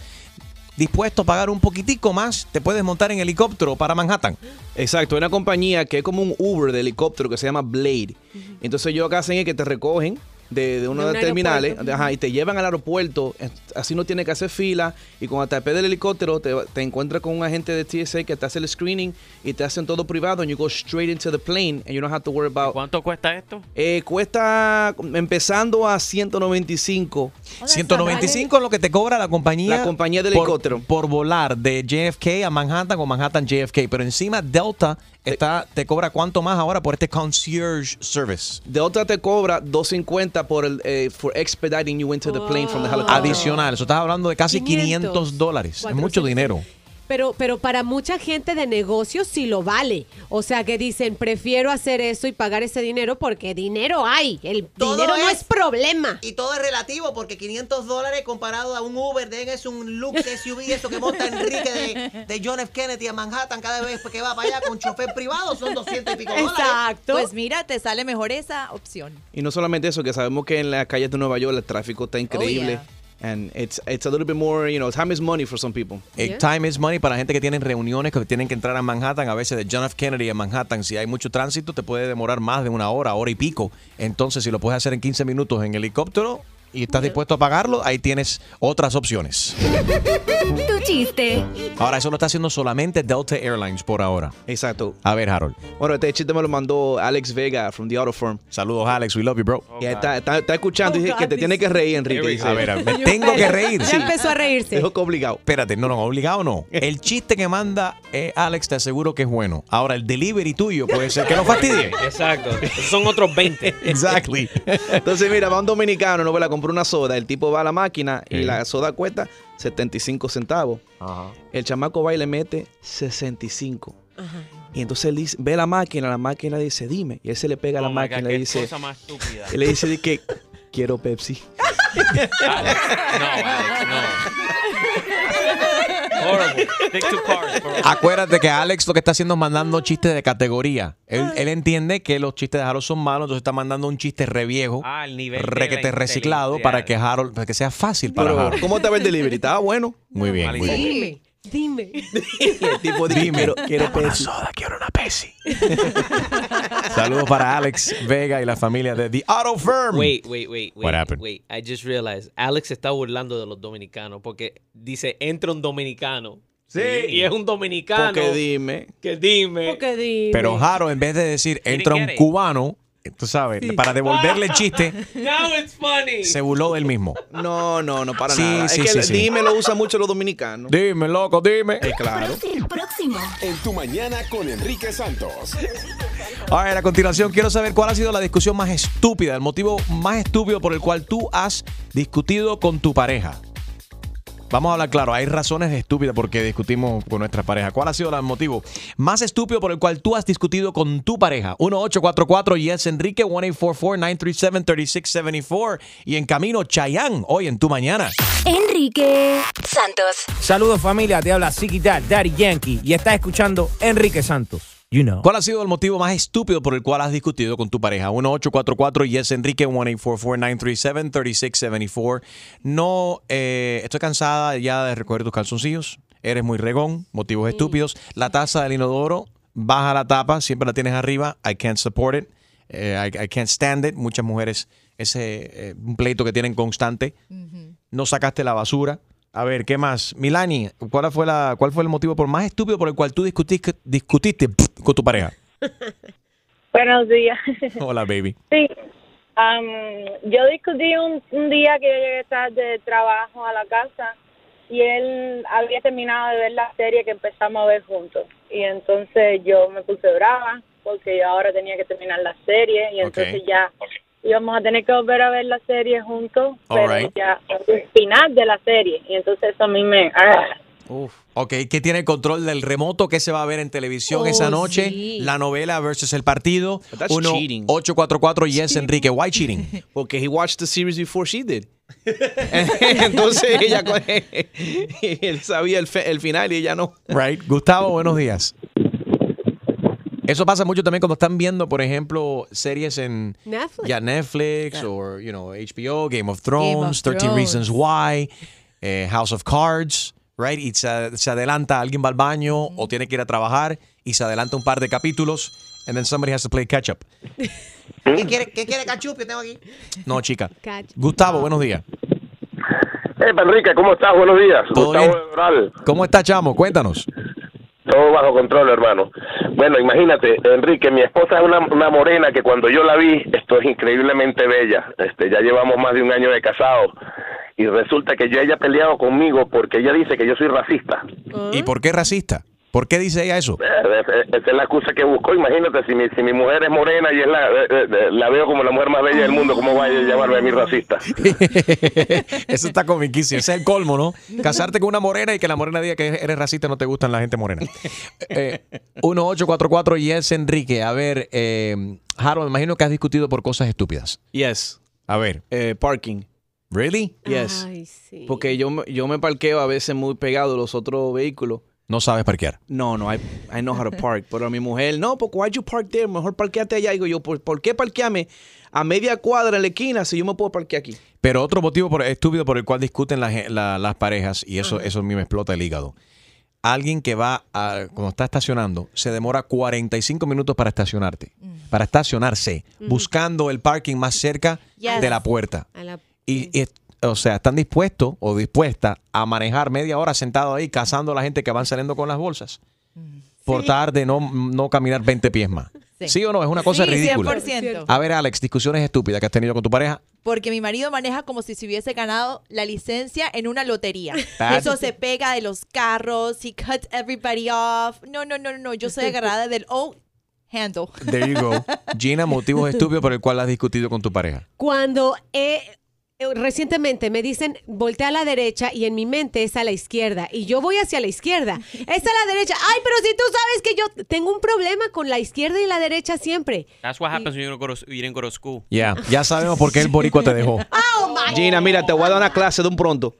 [SPEAKER 3] dispuesto a pagar un poquitico más, te puedes montar en helicóptero para Manhattan.
[SPEAKER 5] Exacto, hay una compañía que es como un Uber de helicóptero que se llama Blade. Entonces ellos lo que hacen es que te recogen de, de uno
[SPEAKER 4] De
[SPEAKER 5] de
[SPEAKER 4] un
[SPEAKER 5] los terminales ajá, y te llevan al aeropuerto. Así no tienes que hacer fila. Y cuando te apeas del helicóptero, te, te encuentras con un agente de TSA que te hace el screening y te hacen todo privado. And you go straight into the plane and you don't have to worry about.
[SPEAKER 12] ¿Cuánto cuesta esto?
[SPEAKER 5] Eh, cuesta empezando a 195.
[SPEAKER 3] 195 es lo que te cobra la compañía.
[SPEAKER 5] La compañía del
[SPEAKER 3] por-
[SPEAKER 5] helicóptero.
[SPEAKER 3] Por volar de JFK a Manhattan o Manhattan JFK. Pero encima Delta está, te cobra cuánto más ahora por este concierge service.
[SPEAKER 5] Delta te cobra 250 por el eh, for expediting you into the plane from the helicopter.
[SPEAKER 3] Adicional. Eso estás hablando de casi 500,
[SPEAKER 4] 500
[SPEAKER 3] dólares. Es
[SPEAKER 4] 400.
[SPEAKER 3] mucho dinero.
[SPEAKER 4] Pero, pero para mucha gente de negocios sí lo vale. O sea que dicen, prefiero hacer eso y pagar ese dinero porque dinero hay. El
[SPEAKER 8] Todo
[SPEAKER 4] dinero no
[SPEAKER 8] es-
[SPEAKER 4] problema.
[SPEAKER 8] Y todo es relativo porque 500 dólares comparado a un Uber, de es un Lux SUV, eso que monta Enrique de, de John F. Kennedy a Manhattan cada vez que va para allá con chofer privado, son 200 y pico dólares.
[SPEAKER 4] Exacto.
[SPEAKER 6] Pues mira, te sale mejor esa opción.
[SPEAKER 5] Y no solamente eso, que sabemos que en las calles de Nueva York el tráfico está increíble.
[SPEAKER 6] yeah.
[SPEAKER 5] And it's, it's a little bit more, you know, time is money for some people.
[SPEAKER 3] Eh, Time is money para gente que tienen reuniones, que tienen que entrar a Manhattan. A veces de John F. Kennedy a Manhattan, si hay mucho tránsito, te puede demorar más de una hora, hora y pico. Entonces, si lo puedes hacer en 15 minutos en helicóptero y estás dispuesto a pagarlo, ahí tienes otras opciones.
[SPEAKER 2] Chiste.
[SPEAKER 3] Ahora, eso lo está haciendo solamente Delta Airlines por ahora.
[SPEAKER 5] Exacto.
[SPEAKER 3] A ver, Harold.
[SPEAKER 5] Bueno, este chiste me lo mandó Alex Vega from the Auto Firm.
[SPEAKER 3] Saludos, Alex. We love you, bro.
[SPEAKER 5] Y está, está, está escuchando y
[SPEAKER 4] Oh,
[SPEAKER 5] dice que te tiene que reír, Enrique. dice.
[SPEAKER 3] A ver, me tengo que reír.
[SPEAKER 4] Ya empezó a reírse.
[SPEAKER 5] Dijo que obligado.
[SPEAKER 3] Espérate, no, no, obligado no. El chiste que manda eh, Alex te aseguro que es bueno. Ahora, el delivery tuyo puede ser que lo fastidie.
[SPEAKER 7] Exacto. Son otros 20.
[SPEAKER 3] Exactly.
[SPEAKER 5] Entonces, mira, va un dominicano, no la compró una soda. El tipo va a la máquina y
[SPEAKER 3] Sí.
[SPEAKER 5] la soda cuesta 75 centavos. El chamaco va y le mete 65. Y entonces él dice, ve la máquina, la máquina dice, dime. Y él se le pega a la
[SPEAKER 12] Oh God,
[SPEAKER 5] máquina y le dice,
[SPEAKER 12] cosa más estúpida.
[SPEAKER 5] y le dice de que quiero Pepsi.
[SPEAKER 12] Horrible. Stick to cars, bro.
[SPEAKER 3] Acuérdate que Alex lo que está haciendo es mandando chistes de categoría. Él, él entiende que los chistes de Harold son malos, entonces está mandando un chiste re viejo,
[SPEAKER 12] Ah, el nivel de
[SPEAKER 3] requete
[SPEAKER 12] la
[SPEAKER 3] reciclado para que Harold, para que sea fácil para
[SPEAKER 5] Pero,
[SPEAKER 3] Harold.
[SPEAKER 5] ¿cómo estaba el delivery? ¿Estaba bueno?
[SPEAKER 3] Muy bien, muy bien.
[SPEAKER 4] Dime, dime.
[SPEAKER 5] El tipo dice,
[SPEAKER 3] Dime.
[SPEAKER 5] quiero, quiero
[SPEAKER 3] Dame una
[SPEAKER 5] Pepsi.
[SPEAKER 3] soda, quiero una Pepsi. Saludos para Alex Vega y la familia de The Auto Firm.
[SPEAKER 7] Wait, wait, wait, wait.
[SPEAKER 3] What happened?
[SPEAKER 7] Wait, I just realized. Alex se está burlando de los dominicanos porque dice, entra un dominicano.
[SPEAKER 3] Sí.
[SPEAKER 7] Y es un dominicano.
[SPEAKER 5] Porque dime.
[SPEAKER 7] Que dime.
[SPEAKER 4] Porque dime.
[SPEAKER 3] Pero Harold, en vez de decir entra un cubano, tú sabes, para devolverle el chiste,
[SPEAKER 7] Now it's funny.
[SPEAKER 3] se burló del mismo.
[SPEAKER 5] No, no, no, para
[SPEAKER 3] Sí,
[SPEAKER 5] nada.
[SPEAKER 3] sí,
[SPEAKER 5] es que
[SPEAKER 3] sí,
[SPEAKER 5] el
[SPEAKER 3] sí.
[SPEAKER 5] dime lo usan mucho los dominicanos.
[SPEAKER 3] Dime, loco, dime.
[SPEAKER 5] Eh, claro.
[SPEAKER 2] Próximo.
[SPEAKER 1] En tu mañana con Enrique Santos.
[SPEAKER 3] A ver, a continuación quiero saber cuál ha sido la discusión más estúpida, el motivo más estúpido por el cual tú has discutido con tu pareja. Vamos a hablar claro, hay razones estúpidas por qué discutimos con nuestra pareja. ¿Cuál ha sido el motivo más estúpido por el cual tú has discutido con tu pareja? 1844 Yes Enrique 1-844-937-3674 y en camino Chayanne hoy en tu mañana.
[SPEAKER 2] Enrique Santos.
[SPEAKER 14] Saludos familia, te habla Siki Dad, Daddy Yankee y estás escuchando Enrique Santos. You know.
[SPEAKER 3] ¿Cuál ha sido el motivo más estúpido por el cual has discutido con tu pareja? 1844 Yes Enrique 1-844-937-3674. No, eh, estoy cansada ya de recoger tus calzoncillos. Eres muy regón, motivos estúpidos. La taza del inodoro, baja la tapa, siempre la tienes arriba. I can't support it. Eh, I, I can't stand it. Muchas mujeres, ese eh, un pleito que tienen constante. No sacaste la basura. A ver, ¿qué más? Milani, ¿cuál fue, la, ¿cuál fue el motivo por más estúpido por el cual tú discutiste, discutiste con tu pareja?
[SPEAKER 13] Buenos días.
[SPEAKER 3] Hola, baby.
[SPEAKER 13] Sí, am, yo discutí un, un día que yo llegué tarde de trabajo a la casa y él había terminado de ver la serie que empezamos a ver juntos. Y entonces yo me puse brava porque yo ahora tenía que terminar la serie y entonces ya íbamos a tener que volver a ver la serie juntos,
[SPEAKER 3] All
[SPEAKER 13] pero
[SPEAKER 3] right.
[SPEAKER 13] ya al final de la serie. Y entonces eso a mí me... ah.
[SPEAKER 3] Ok, ¿qué tiene el control del remoto? ¿Qué se va a ver en televisión
[SPEAKER 5] Oh,
[SPEAKER 3] esa noche?
[SPEAKER 5] sí.
[SPEAKER 3] La novela versus el partido.
[SPEAKER 5] that's
[SPEAKER 3] Uno,
[SPEAKER 5] cheating.
[SPEAKER 3] 844 Yes Enrique. Why cheating?
[SPEAKER 5] Porque he watched the series before she did. Entonces ella él sabía el, fe- el final y ella no.
[SPEAKER 3] Right. Gustavo, buenos días. Eso pasa mucho también cuando están viendo, por ejemplo, series en
[SPEAKER 4] Netflix.
[SPEAKER 3] ya Netflix o you know, HBO, Game of Thrones,
[SPEAKER 4] Game of
[SPEAKER 3] 13
[SPEAKER 4] Thrones.
[SPEAKER 3] Reasons Why, eh, House of Cards, right? Y se, se adelanta, alguien va al baño o tiene que ir a trabajar y se adelanta un par de capítulos and then somebody has to play catch up.
[SPEAKER 8] ¿Qué quiere, qué quiere cachupi? Tengo aquí.
[SPEAKER 3] No, chica.
[SPEAKER 4] Catch.
[SPEAKER 3] Gustavo, buenos días.
[SPEAKER 19] Eh, Enrique, ¿cómo estás? Buenos días.
[SPEAKER 3] ¿Todo
[SPEAKER 19] Gustavo
[SPEAKER 3] bien? ¿Cómo está, chamo? Cuéntanos.
[SPEAKER 19] Todo bajo control, hermano. Bueno, imagínate, Enrique, mi esposa es una, una morena que cuando yo la vi, esto es increíblemente bella. Este, ya llevamos más de un año de casado y resulta que ya ella peleado conmigo porque ella dice que yo soy racista.
[SPEAKER 3] ¿Y por qué racista? ¿Por qué dice ella eso?
[SPEAKER 19] Eh, eh, Esa es la excusa que buscó. Imagínate, si mi, si mi mujer es morena y es la, eh, eh, la veo como la mujer más bella del mundo, ¿cómo va a llamarme a mí racista?
[SPEAKER 3] Eso está comiquísimo. Ese es el colmo, ¿no? Casarte con una morena y que la morena diga que eres racista no te gustan la gente morena. Eh, 1844 Yes Enrique. A ver, eh, Harold, me imagino que has discutido por cosas estúpidas.
[SPEAKER 5] Yes.
[SPEAKER 3] A ver.
[SPEAKER 5] Eh, parking.
[SPEAKER 3] ¿Really?
[SPEAKER 5] Yes.
[SPEAKER 4] Ay, sí.
[SPEAKER 5] Porque yo, me- yo me parqueo a veces muy pegado a los otros vehículos.
[SPEAKER 3] No sabes parquear.
[SPEAKER 5] No, no, I, I know how to park. Pero mi mujer, no, porque why you park there? Mejor parqueate allá. Digo yo, ¿por, por qué parquearme a media cuadra en la esquina si yo me puedo parquear aquí?
[SPEAKER 3] Pero otro motivo por- estúpido por el cual discuten las, la- las parejas, y eso, eso a mí me explota el hígado. Alguien que va, a, cuando está estacionando, se demora 45 minutos para estacionarte, para estacionarse, buscando el parking más cerca
[SPEAKER 4] Yes.
[SPEAKER 3] de la puerta.
[SPEAKER 4] La-
[SPEAKER 3] Y, y, o sea, están dispuestos o dispuestas a manejar media hora sentado ahí cazando a la gente que van saliendo con las bolsas. Por tal de no, no caminar 20 pies más.
[SPEAKER 6] Sí.
[SPEAKER 3] Sí. o no? Es una cosa
[SPEAKER 6] Sí,
[SPEAKER 3] ridícula.
[SPEAKER 6] 100%.
[SPEAKER 3] A ver, Alex, discusiones estúpidas que has tenido con tu pareja.
[SPEAKER 6] Porque mi marido maneja como si se hubiese ganado la licencia en una lotería.
[SPEAKER 3] Bad.
[SPEAKER 6] Eso se pega de los carros, he cuts everybody off. No, no, no, no, yo soy agarrada del oh handle.
[SPEAKER 3] There you go. Gina, motivos estúpidos por el cual has discutido con tu pareja.
[SPEAKER 4] Cuando he recientemente me dicen voltea a la derecha y en mi mente es a la izquierda y yo voy hacia la izquierda. Es a la derecha. Ay, pero si tú sabes que yo tengo un problema con la izquierda y la derecha siempre.
[SPEAKER 12] That's what happens when you don't go to, you didn't go to school.
[SPEAKER 3] Ya, ya sabemos por qué el boricua te dejó.
[SPEAKER 4] Oh,
[SPEAKER 5] Gina, mira, te voy a dar una clase de un pronto.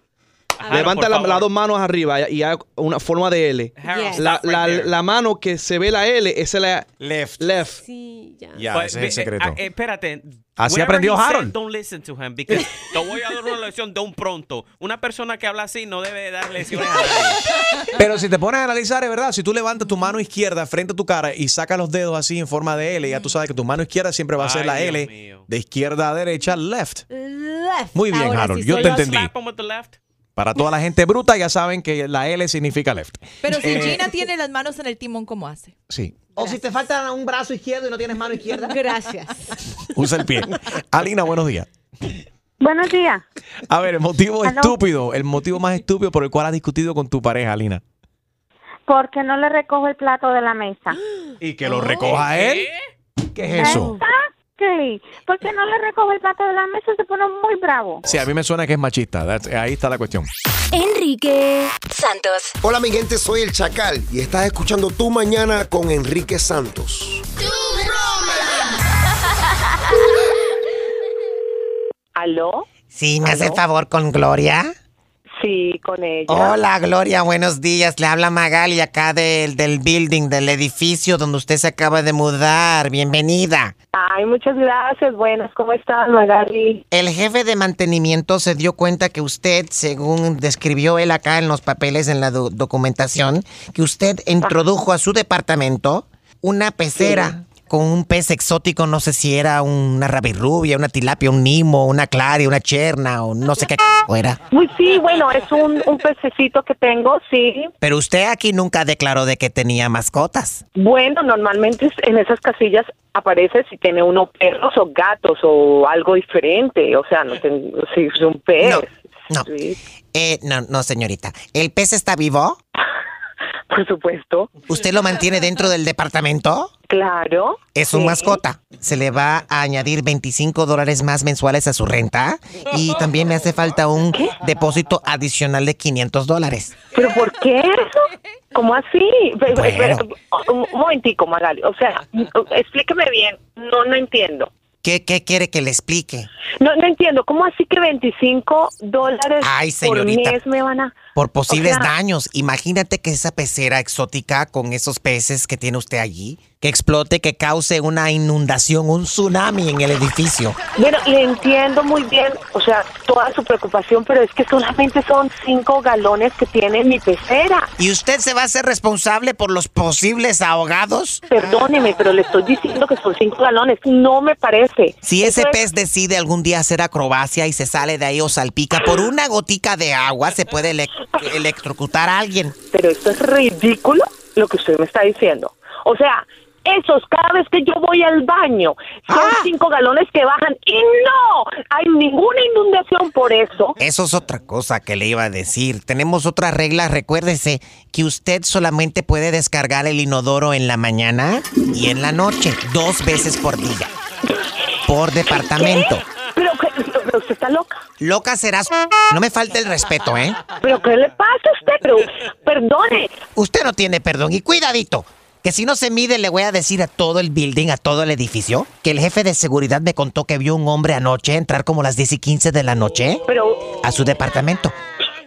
[SPEAKER 5] Levanta la- las dos manos arriba y haz una forma de L.
[SPEAKER 12] Harold,
[SPEAKER 5] La, la- mano que se ve la L, esa es la
[SPEAKER 3] left.
[SPEAKER 5] Left.
[SPEAKER 4] Sí, ya.
[SPEAKER 3] Ya,
[SPEAKER 12] But,
[SPEAKER 3] ese es el secreto.
[SPEAKER 12] eh, espérate.
[SPEAKER 3] Así aprendió
[SPEAKER 12] he said,
[SPEAKER 3] Harold.
[SPEAKER 12] Don't listen to him because te voy a dar una lección de un pronto. Una persona que habla así no debe dar lecciones a nadie.
[SPEAKER 3] Pero si te pones a analizar, es verdad, si tú levantas tu mano izquierda frente a tu cara y sacas los dedos así en forma de L, ya tú sabes que tu mano izquierda siempre va a ser
[SPEAKER 12] Ay,
[SPEAKER 3] la
[SPEAKER 12] Dios
[SPEAKER 3] L
[SPEAKER 12] mío.
[SPEAKER 3] de izquierda a derecha, left.
[SPEAKER 4] Left.
[SPEAKER 3] Muy bien,
[SPEAKER 4] Ahora
[SPEAKER 3] Harold,
[SPEAKER 4] sí
[SPEAKER 3] yo te entendí. Para toda la gente bruta ya saben que la L significa left.
[SPEAKER 6] Pero si
[SPEAKER 3] Eh,
[SPEAKER 6] Gina tiene las manos en el timón, ¿cómo hace?
[SPEAKER 3] Sí,
[SPEAKER 8] O si te falta un brazo izquierdo y no tienes mano izquierda.
[SPEAKER 4] Gracias.
[SPEAKER 3] usa el pie. Alina, buenos días.
[SPEAKER 15] Buenos días.
[SPEAKER 3] A ver, el motivo estúpido, el motivo más estúpido por el cual has discutido con tu pareja, Alina.
[SPEAKER 15] Porque no le recojo el plato de la mesa.
[SPEAKER 3] Y que lo recoja él. ¿Qué es eso?
[SPEAKER 15] Exactly. Porque no le recojo el plato de la mesa, se pone muy bravo.
[SPEAKER 3] Sí, a mí me suena que es machista. That's- ahí está la cuestión.
[SPEAKER 2] Enrique Santos.
[SPEAKER 20] Hola mi gente, soy el Chacal y estás escuchando Tu Mañana con Enrique Santos.
[SPEAKER 21] ¿Aló?
[SPEAKER 22] Sí, ¿me hace favor con Gloria?
[SPEAKER 21] Sí, con ella.
[SPEAKER 22] Hola, Gloria, buenos días. Le habla Magali acá del, del building, del edificio donde usted se acaba de mudar. Bienvenida.
[SPEAKER 21] Ay, muchas gracias. Buenas, ¿cómo estás, Magali?
[SPEAKER 22] El jefe de mantenimiento se dio cuenta que usted, según describió él acá en los papeles, en la do- documentación, que usted introdujo a su departamento una pecera con un pez exótico, no sé si era una rabirrubia, una tilapia, un nimo, una claria, una cherna o no sé qué c- era.
[SPEAKER 21] Uy, sí, bueno, es un, un pececito que tengo, sí.
[SPEAKER 22] Pero usted aquí nunca declaró de que tenía mascotas.
[SPEAKER 21] Bueno, normalmente en esas casillas aparece si tiene uno perros o gatos o algo diferente. O sea, no tengo, si es un pez.
[SPEAKER 22] No. Eh, no, no, señorita. ¿El pez está vivo?
[SPEAKER 21] Por supuesto.
[SPEAKER 22] ¿Usted lo mantiene dentro del departamento?
[SPEAKER 21] Claro.
[SPEAKER 22] Es un
[SPEAKER 21] sí.
[SPEAKER 22] mascota. Se le va a añadir 25 dólares más mensuales a su renta y también me hace falta un depósito adicional de 500 dólares.
[SPEAKER 21] ¿Pero por qué eso? ¿Cómo así?
[SPEAKER 22] Bueno.
[SPEAKER 21] Un momentico, Magali. O sea, explíqueme bien. No, no entiendo.
[SPEAKER 22] ¿Qué, qué quiere que le explique?
[SPEAKER 21] No, no entiendo. ¿Cómo así que 25 dólares
[SPEAKER 22] Ay,
[SPEAKER 21] por mes me van a...?
[SPEAKER 22] Por posibles
[SPEAKER 21] O sea-
[SPEAKER 22] daños. Imagínate que esa pecera exótica con esos peces que tiene usted allí, que explote, que cause una inundación, un tsunami en el edificio.
[SPEAKER 21] Bueno, le entiendo muy bien, o sea, toda su preocupación, pero es que solamente son cinco galones que tiene mi pecera.
[SPEAKER 22] ¿Y usted se va a hacer responsable por los posibles ahogados?
[SPEAKER 21] Perdóneme, pero le estoy diciendo que son cinco galones. No me parece.
[SPEAKER 22] Si ese
[SPEAKER 21] es-
[SPEAKER 22] pez decide algún día hacer acrobacia y se sale de ahí o salpica por una gotica de agua, se puede electrocutar a alguien.
[SPEAKER 21] Pero esto es ridículo lo que usted me está diciendo. O sea, esos cada vez que yo voy al baño son
[SPEAKER 22] Ah.
[SPEAKER 21] cinco galones que bajan y no hay ninguna inundación por eso.
[SPEAKER 22] Eso es otra cosa que le iba a decir. Tenemos otra regla, recuérdese que usted solamente puede descargar el inodoro en la mañana y en la noche, dos veces por día. Por departamento.
[SPEAKER 21] Usted está loca.
[SPEAKER 22] Loca serás. No me falte el respeto, ¿eh?
[SPEAKER 21] ¿Pero qué le pasa a usted? Pero, perdone.
[SPEAKER 22] Usted no tiene perdón. Y cuidadito. Que si no se mide, le voy a decir a todo el building, a todo el edificio, que el jefe de seguridad me contó que vio un hombre anoche entrar como las 10 y 15 de la noche a su departamento.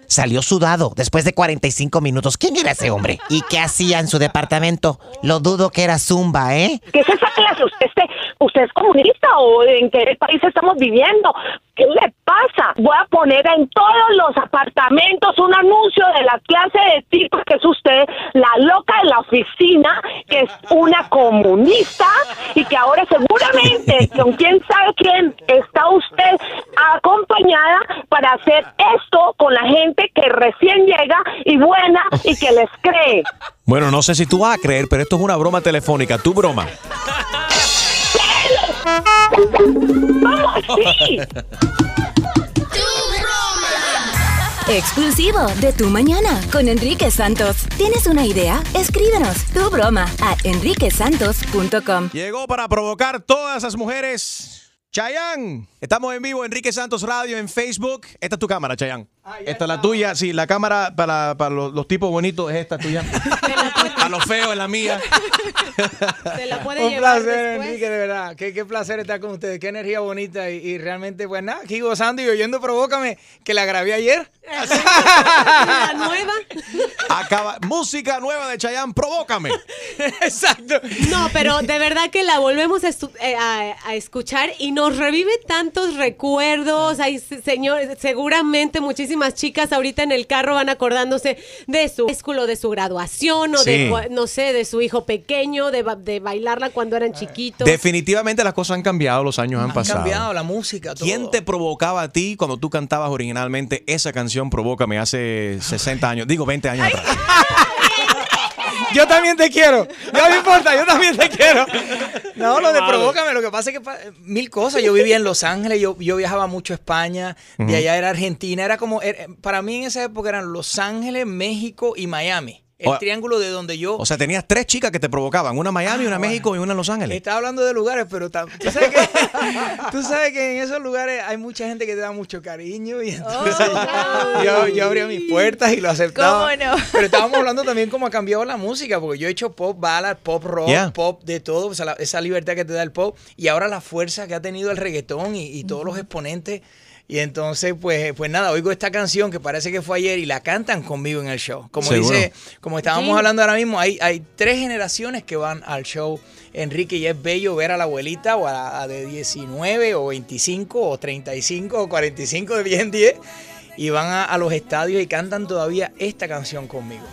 [SPEAKER 22] Salió sudado después de 45 minutos. ¿Quién era ese hombre? ¿Y qué hacía en su departamento? Lo dudo que era Zumba, ¿eh?
[SPEAKER 21] ¿Qué es esa clase? ¿Usted, este- ¿Usted es comunista o en qué país estamos viviendo? ¿Qué le pasa? Voy a poner en todos los apartamentos un anuncio de la clase de tipo que es usted, la loca de la oficina, que es una comunista y que ahora seguramente con quién sabe quién está usted acompañada para hacer esto con la gente que recién llega y buena y que les cree.
[SPEAKER 3] Bueno, no sé si tú vas a creer, pero esto es una broma telefónica. Tu broma.
[SPEAKER 21] ¿Cómo así?
[SPEAKER 2] Exclusivo de Tu Mañana con Enrique Santos. ¿Tienes una idea? Escríbenos tu broma a enriquesantos.com.
[SPEAKER 3] Llegó para provocar todas esas mujeres Chayanne, estamos en vivo, Enrique Santos Radio en Facebook. Esta es tu cámara, Chayanne. esta es la tuya. Sí, la cámara para, para los, los tipos bonitos es esta tuya. A los feos es la mía.
[SPEAKER 4] Se la puede
[SPEAKER 23] Un
[SPEAKER 4] llevar
[SPEAKER 23] placer,
[SPEAKER 4] después.
[SPEAKER 23] Enrique, de verdad. Qué, qué placer estar con ustedes. Qué energía bonita. Y, y realmente, pues nada, aquí gozando y oyendo Provócame, que la grabé ayer.
[SPEAKER 4] La nueva.
[SPEAKER 3] Acaba, música nueva de Chayanne, provócame.
[SPEAKER 23] Exacto.
[SPEAKER 4] No, pero de verdad que la volvemos a, eh, a- a escuchar y nos revive tantos recuerdos. Hay se- señores, seguramente muchísimas chicas ahorita en el carro van acordándose de su escuela, de su graduación o de,
[SPEAKER 3] Sí.
[SPEAKER 4] no sé, de su hijo pequeño, de, ba- de bailarla cuando eran chiquitos.
[SPEAKER 3] Definitivamente las cosas han cambiado, los años han,
[SPEAKER 23] Han
[SPEAKER 3] pasado.
[SPEAKER 23] cambiado la música, todo.
[SPEAKER 3] ¿Quién te provocaba a ti cuando tú cantabas originalmente esa canción Provócame hace 60 años? Digo, 20 años atrás.
[SPEAKER 23] Yo también te quiero. No me importa, yo también te quiero. No, lo de provócame, lo que pasa es que mil cosas. Yo vivía en Los Ángeles, yo, yo viajaba mucho a España, de allá era Argentina, era como, era- para mí en esa época eran Los Ángeles, México y Miami. El
[SPEAKER 3] O-
[SPEAKER 23] triángulo de donde yo...
[SPEAKER 3] O sea, tenías tres chicas que te provocaban, una en Miami,
[SPEAKER 23] Ah,
[SPEAKER 3] una en México y una en Los Ángeles.
[SPEAKER 23] Estaba hablando de lugares, pero tam- tú sabes, que, tú sabes que en esos lugares hay mucha gente que te da mucho cariño y entonces yo, yo, yo abría mis puertas y lo aceptaba.
[SPEAKER 6] ¿Cómo no?
[SPEAKER 23] Pero estábamos hablando también cómo ha cambiado la música, porque yo he hecho pop ballad, pop rock,
[SPEAKER 3] Yeah.
[SPEAKER 23] pop de todo, o sea, la- esa libertad que te da el pop y ahora la fuerza que ha tenido el reggaetón y, y todos los exponentes. Y entonces, pues, pues nada, oigo esta canción que parece que fue ayer y la cantan conmigo en el show. Como
[SPEAKER 3] Seguro.
[SPEAKER 23] dice, como estábamos
[SPEAKER 3] Sí.
[SPEAKER 23] hablando ahora mismo, hay, hay tres generaciones que van al show. Enrique, y es bello ver a la abuelita o a la a de 19 o 25 o 35 o 45 de 10 en 10 y van a, a los estadios y cantan todavía esta canción conmigo.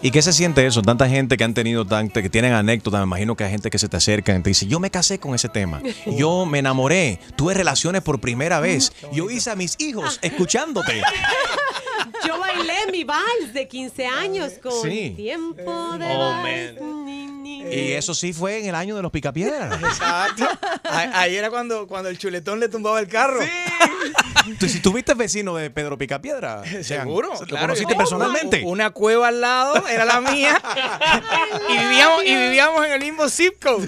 [SPEAKER 3] ¿Y qué se siente eso? Tanta gente que han tenido, tanta, que tienen anécdotas, me imagino que hay gente que se te acerca y te dice, yo me casé con ese tema, yo me enamoré, tuve relaciones por primera vez, yo hice a mis hijos escuchándote.
[SPEAKER 4] Yo bailé mi vals de 15 años con
[SPEAKER 3] Sí.
[SPEAKER 4] tiempo de
[SPEAKER 3] Oh,
[SPEAKER 4] vals.
[SPEAKER 3] Y eso sí fue en el año de los picapiedras.
[SPEAKER 23] Exacto. Ahí era cuando, cuando el chuletón le tumbaba el carro.
[SPEAKER 3] Tú, si tuviste vecino de Pedro Picapiedra,
[SPEAKER 23] Seguro,
[SPEAKER 3] ¿lo
[SPEAKER 23] claro.
[SPEAKER 3] conociste personalmente?
[SPEAKER 23] Una cueva al lado era la mía y vivíamos, y vivíamos en el mismo zip code.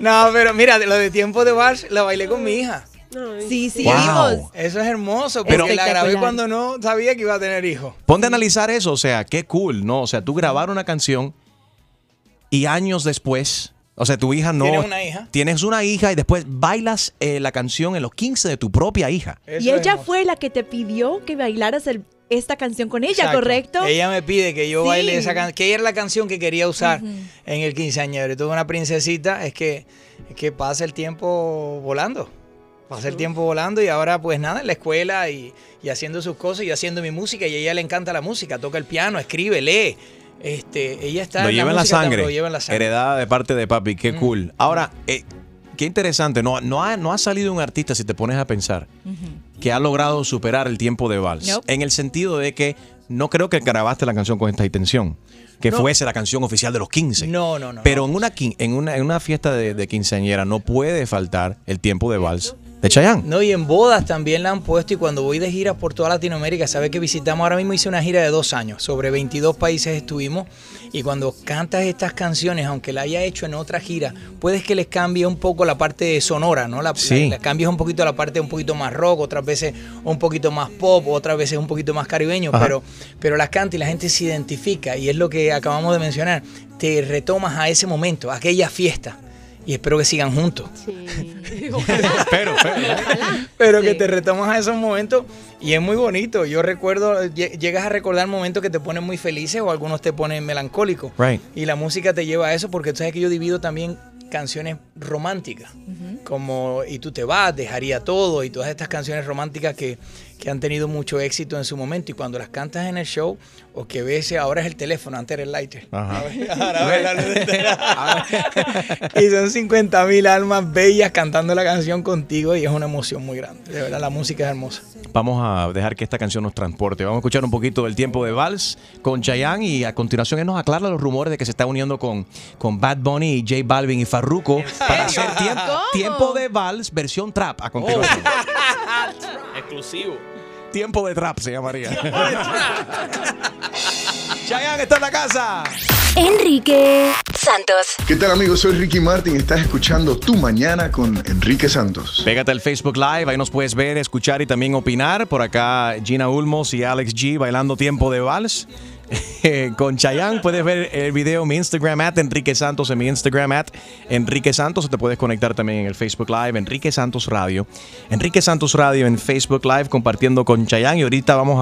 [SPEAKER 23] No, pero mira, de lo de tiempo de vals la bailé con mi hija.
[SPEAKER 6] Sí, sí,
[SPEAKER 3] Wow.
[SPEAKER 23] Eso es hermoso,
[SPEAKER 3] Pero-
[SPEAKER 23] porque la grabé cuando no sabía que iba a tener hijos.
[SPEAKER 3] Ponte a analizar eso, o sea, qué cool, ¿no? O sea, tú grabar una canción y años después, o sea, tu hija no...
[SPEAKER 23] ¿Tienes una hija?
[SPEAKER 3] Tienes una hija y después bailas eh, la canción en los 15 de tu propia hija.
[SPEAKER 6] y ella fue la que te pidió que bailaras el- esta canción con ella,
[SPEAKER 23] Exacto.
[SPEAKER 6] ¿correcto?
[SPEAKER 23] Ella me pide que yo
[SPEAKER 6] Sí.
[SPEAKER 23] baile esa canción, que ella era la canción que quería usar en el quinceañero. Y tuve una princesita, es que, es que pasa el tiempo volando. Pasa el tiempo volando y ahora pues nada, en la escuela y, y haciendo sus cosas y haciendo mi música y a ella le encanta la música, toca el piano, escribe, lee. Este, ella está
[SPEAKER 3] Lo
[SPEAKER 23] en
[SPEAKER 3] lleva en la
[SPEAKER 23] música
[SPEAKER 3] sangre.
[SPEAKER 23] Lo lleva en la sangre.
[SPEAKER 3] Heredada de parte de papi, qué cool. Ahora, eh, qué interesante, no, no, ha, no ha salido un artista, si te pones a pensar, que ha logrado superar el tiempo de vals.
[SPEAKER 23] Nope.
[SPEAKER 3] En el sentido de que no creo que grabaste la canción con esta intención, que
[SPEAKER 23] No.
[SPEAKER 3] fuese la canción oficial de los 15.
[SPEAKER 23] No, no, no.
[SPEAKER 3] Pero en una, quin- en una, en una fiesta de, de quinceañera no puede faltar el tiempo de vals de Chayanne.
[SPEAKER 23] No, y en bodas también la han puesto y cuando voy de gira por toda Latinoamérica, sabe que visitamos, ahora mismo hice una gira de dos años, sobre 22 países estuvimos y cuando cantas estas canciones, aunque la haya hecho en otra gira, puedes que les cambie un poco la parte sonora, ¿no? La,
[SPEAKER 3] Sí.
[SPEAKER 23] la- un poquito la parte un poquito más rock, otras veces un poquito más pop, otras veces un poquito más caribeño,
[SPEAKER 3] Ajá.
[SPEAKER 23] pero, pero las canta y la gente se identifica y es lo que acabamos de mencionar, te retomas a ese momento, a aquella fiesta. Y espero que sigan juntos.
[SPEAKER 3] Pero,
[SPEAKER 23] Pero que te retomas a esos momentos y es muy bonito. Yo recuerdo, lle- llegas a recordar momentos que te ponen muy felices o algunos te ponen melancólicos.
[SPEAKER 3] Right.
[SPEAKER 23] Y la música te lleva a eso porque tú sabes que yo divido también canciones románticas, como Y tú te vas, dejaría todo y todas estas canciones románticas que, que han tenido mucho éxito en su momento y cuando las cantas en el show o que ves, ahora es el teléfono, antes era el lighter.
[SPEAKER 3] Ajá.
[SPEAKER 23] Ahora ves la luz entera. y son 50 mil almas bellas cantando la canción contigo y es una emoción muy grande. De verdad, la música es hermosa.
[SPEAKER 3] Vamos a dejar que esta canción nos transporte. Vamos a escuchar un poquito del tiempo de Vals con Chayanne y a continuación él nos aclara los rumores de que se está uniendo con, con Bad Bunny y J Balvin y Farruko para hacer tiempo, tiempo de Vals versión trap a continuación.
[SPEAKER 7] Exclusivo.
[SPEAKER 3] Tiempo de trap se llamaría. Chayanne está en la casa.
[SPEAKER 2] Enrique Santos.
[SPEAKER 24] ¿Qué tal amigos? Soy Ricky Martin. Estás escuchando Tu Mañana con Enrique Santos.
[SPEAKER 3] Pégate al Facebook Live, ahí nos puedes ver, escuchar y también opinar. Por acá Gina Ulmos y Alex G bailando tiempo de vals. con Chayanne puedes ver el video en mi Instagram at Enrique Santos, en mi Instagram at Enrique Santos. Te puedes conectar también en el Facebook Live, Enrique Santos Radio. Enrique Santos Radio en Facebook Live compartiendo con Chayanne. Y ahorita vamos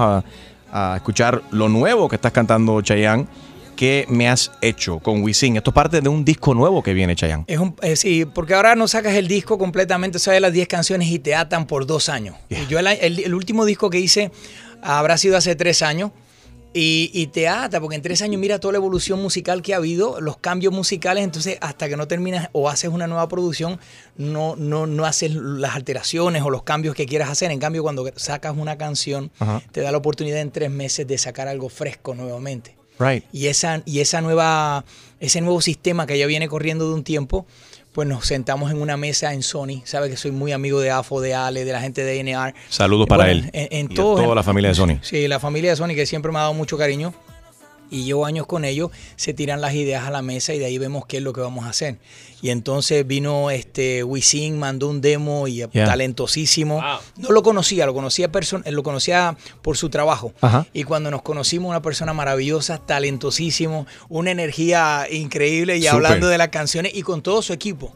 [SPEAKER 3] a, a escuchar lo nuevo que estás cantando Chayanne. ¿Qué me has hecho con Wisin? Esto es parte de un disco nuevo que viene, Chayanne.
[SPEAKER 23] Es un, eh, sí, porque ahora no sacas el disco completamente, sabes las 10 canciones y te atan por dos años. Yo el, el- el último disco que hice habrá sido hace tres años. Y, y te ata, porque en tres años mira toda la evolución musical que ha habido, los cambios musicales, entonces hasta que no terminas o haces una nueva producción, no, no, no haces las alteraciones o los cambios que quieras hacer. En cambio, cuando sacas una canción,
[SPEAKER 3] Ajá.
[SPEAKER 23] te da la oportunidad en tres meses de sacar algo fresco nuevamente.
[SPEAKER 3] Right.
[SPEAKER 23] Y esa, y esa nueva, ese nuevo sistema que ya viene corriendo de un tiempo, pues nos sentamos en una mesa en Sony. Sabe que soy muy amigo de AFO, de Ale, de la gente de NR.
[SPEAKER 3] Saludos para
[SPEAKER 23] Bueno,
[SPEAKER 3] él.
[SPEAKER 23] En, en
[SPEAKER 3] y a
[SPEAKER 23] todo-
[SPEAKER 3] toda la familia de Sony.
[SPEAKER 23] Sí, la familia de Sony que siempre me ha dado mucho cariño y llevo años con ellos, se tiran las ideas a la mesa y de ahí vemos qué es lo que vamos a hacer. Y entonces vino este Wisin, mandó un demo y
[SPEAKER 3] Yeah.
[SPEAKER 23] talentosísimo. No lo conocía, lo conocía lo conocía por su trabajo.
[SPEAKER 3] Ajá.
[SPEAKER 23] Y cuando nos conocimos, una persona maravillosa, talentosísimo, una energía increíble y hablando de las canciones y con todo su equipo.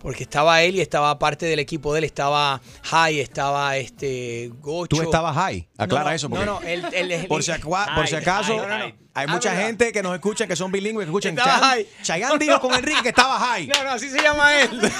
[SPEAKER 23] Porque estaba él y estaba parte del equipo de él, estaba Jai, estaba este Gocho.
[SPEAKER 3] Tú estabas high. Aclara
[SPEAKER 23] No, no,
[SPEAKER 3] eso.
[SPEAKER 23] No,
[SPEAKER 3] porque-
[SPEAKER 23] no, él, él es
[SPEAKER 3] Por si, acua- por si acaso,
[SPEAKER 23] No, no, no.
[SPEAKER 3] hay mucha gente que nos escucha que son bilingües, que escuchan
[SPEAKER 23] Estaba
[SPEAKER 3] Chayanne.
[SPEAKER 23] high.
[SPEAKER 3] Chayanne dijo con Enrique que estaba high.
[SPEAKER 23] No, no, así se llama él.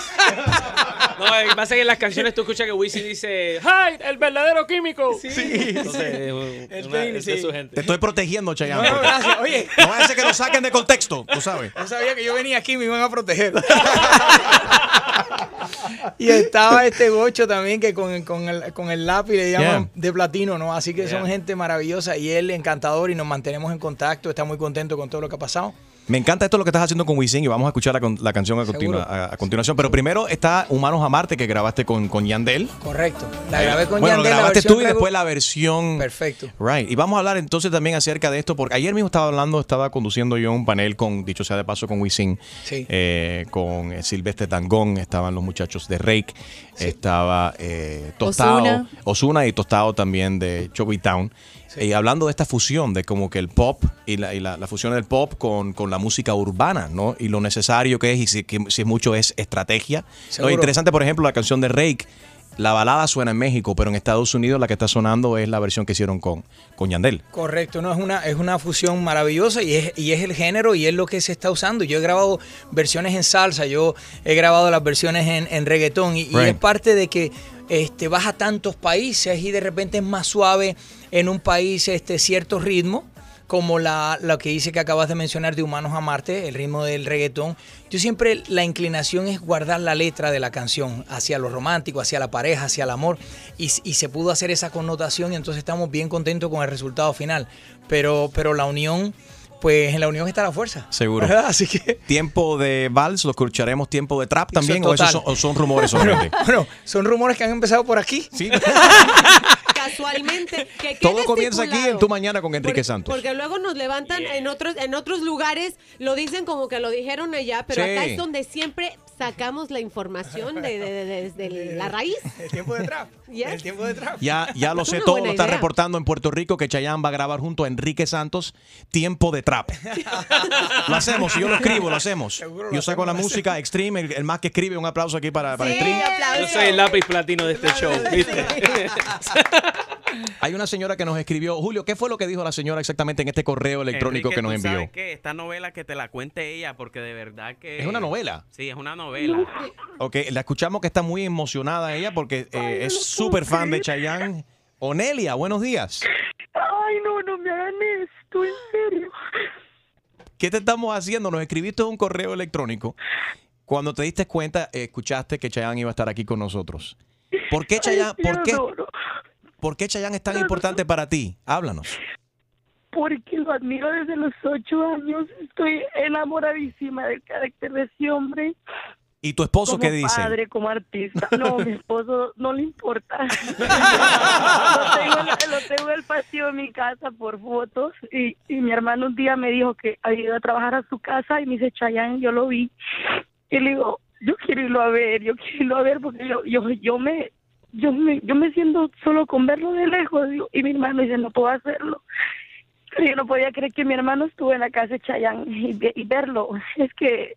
[SPEAKER 7] No, lo que pasa es que en las canciones tú escuchas que Wisin dice ¡Hi! ¡El verdadero químico! Sí. Entonces, es un-
[SPEAKER 23] El
[SPEAKER 7] una- es de su gente.
[SPEAKER 3] Te estoy protegiendo, Chayanne.
[SPEAKER 23] No, no, gracias. Oye.
[SPEAKER 3] No vaya a ser que lo saquen de contexto, tú sabes.
[SPEAKER 23] No sabía que yo venía aquí y me iban a proteger. y estaba este Gocho también que con, con el, con el lápiz le llaman
[SPEAKER 3] Yeah.
[SPEAKER 23] de platino, ¿no? Así que son gente maravillosa y él encantador y nos mantenemos en contacto. Está muy contento con todo lo que ha pasado.
[SPEAKER 3] Me encanta esto lo que estás haciendo con Wisin y vamos a escuchar la, con- la canción a, continua- a- a continuación. Pero primero está Humanos a Marte que grabaste con, con Yandel.
[SPEAKER 23] Correcto. La grabé con
[SPEAKER 3] bueno,
[SPEAKER 23] Yandel, la
[SPEAKER 3] grabaste tú y después la versión.
[SPEAKER 23] Perfecto.
[SPEAKER 3] Right. Y vamos a hablar entonces también acerca de esto, porque ayer mismo estaba hablando, estaba conduciendo yo un panel con, dicho sea de paso, con Wisin,
[SPEAKER 23] Sí.
[SPEAKER 3] eh, con eh, Silvestre Tangón, estaban los muchachos de Rake, estaba eh, Tostado. Osuna y Tostado también de Chubby Town. Y hablando de esta fusión, de como que el pop y la, y la, la fusión del pop con, con la música urbana, ¿no? Y lo necesario que es, y si, que, si mucho es estrategia. Lo
[SPEAKER 23] Seguro.
[SPEAKER 3] interesante, por ejemplo, la canción de Rake, la balada suena en México, pero en Estados Unidos la que está sonando es la versión que hicieron con, con Yandel.
[SPEAKER 23] Correcto, no es una, es una fusión maravillosa y es, y es el género y es lo que se está usando. Yo he grabado versiones en salsa, yo he grabado las versiones en, en reggaetón y, y es parte de que este, vas a tantos países y de repente es más suave en un país este cierto ritmo como la, lo que dice que acabas de mencionar de Humanos a Marte, el ritmo del reggaetón. Yo siempre la inclinación es guardar la letra de la canción hacia lo romántico, hacia la pareja, hacia el amor, y, y se pudo hacer esa connotación y entonces estamos bien contentos con el resultado final. Pero, pero la unión, pues en la unión está la fuerza.
[SPEAKER 3] Seguro.
[SPEAKER 23] ¿verdad? Así que...
[SPEAKER 3] Tiempo de vals, lo escucharemos tiempo de trap también, o
[SPEAKER 23] es
[SPEAKER 3] esos son, o son rumores solamente.
[SPEAKER 23] Bueno, son rumores que han empezado por aquí.
[SPEAKER 3] Sí.
[SPEAKER 4] Que
[SPEAKER 3] Todo comienza aquí en Tu Mañana con Enrique
[SPEAKER 4] Porque-
[SPEAKER 3] Santos.
[SPEAKER 4] Porque luego nos levantan en otros en otros lugares, lo dicen como que lo dijeron allá, pero
[SPEAKER 3] Sí.
[SPEAKER 4] acá es donde siempre sacamos la información de, de- de- desde la raíz.
[SPEAKER 23] El tiempo de trap.
[SPEAKER 4] Yes.
[SPEAKER 23] El tiempo de trap.
[SPEAKER 3] Ya, ya lo sé todo, lo está reportando en Puerto Rico que Chayanne va a grabar junto a Enrique Santos Tiempo de Trap. lo hacemos, si yo lo escribo, lo hacemos. Yo saco la música Extreme, el, el más que escribe, un aplauso aquí para, para Extreme.
[SPEAKER 7] Yo soy el lápiz platino de este show, ¿viste?
[SPEAKER 3] Hay una señora que nos escribió, Julio, ¿qué fue lo que dijo la señora exactamente en este correo electrónico
[SPEAKER 12] Enrique,
[SPEAKER 3] que nos
[SPEAKER 12] ¿tú
[SPEAKER 3] envió?
[SPEAKER 12] sabes qué? Esta novela que te la cuente ella, porque de verdad que...
[SPEAKER 3] ¿Es una novela?
[SPEAKER 12] Sí, es una novela.
[SPEAKER 3] Ok, la escuchamos que está muy emocionada ella porque eh, es súper fan de Chayanne. Onelia, buenos días.
[SPEAKER 25] Ay, no, no me hagan esto, en serio.
[SPEAKER 3] ¿Qué te estamos haciendo? Nos escribiste un correo electrónico. Cuando te diste cuenta, eh, escuchaste que Chayanne iba a estar aquí con nosotros. ¿Por qué Chayanne, por qué, por qué Chayanne es tan importante para ti? Háblanos.
[SPEAKER 25] Porque lo admiro desde los ocho años. Estoy enamoradísima del carácter de ese hombre.
[SPEAKER 3] ¿Y tu esposo
[SPEAKER 25] como
[SPEAKER 3] qué dice?
[SPEAKER 25] padre, como artista. No, mi esposo no le importa. lo, tengo, en- lo tengo en el patio de mi casa por fotos y, y mi hermano un día me dijo que había ido a trabajar a su casa y me dice, Chayanne, yo lo vi. Y le digo, yo quiero irlo a ver, yo quiero irlo a ver porque yo, yo, yo me... Yo me, yo me siento solo con verlo de lejos digo, y mi hermano dice no puedo hacerlo yo no podía creer que mi hermano estuvo en la casa de Chayanne y, y verlo es que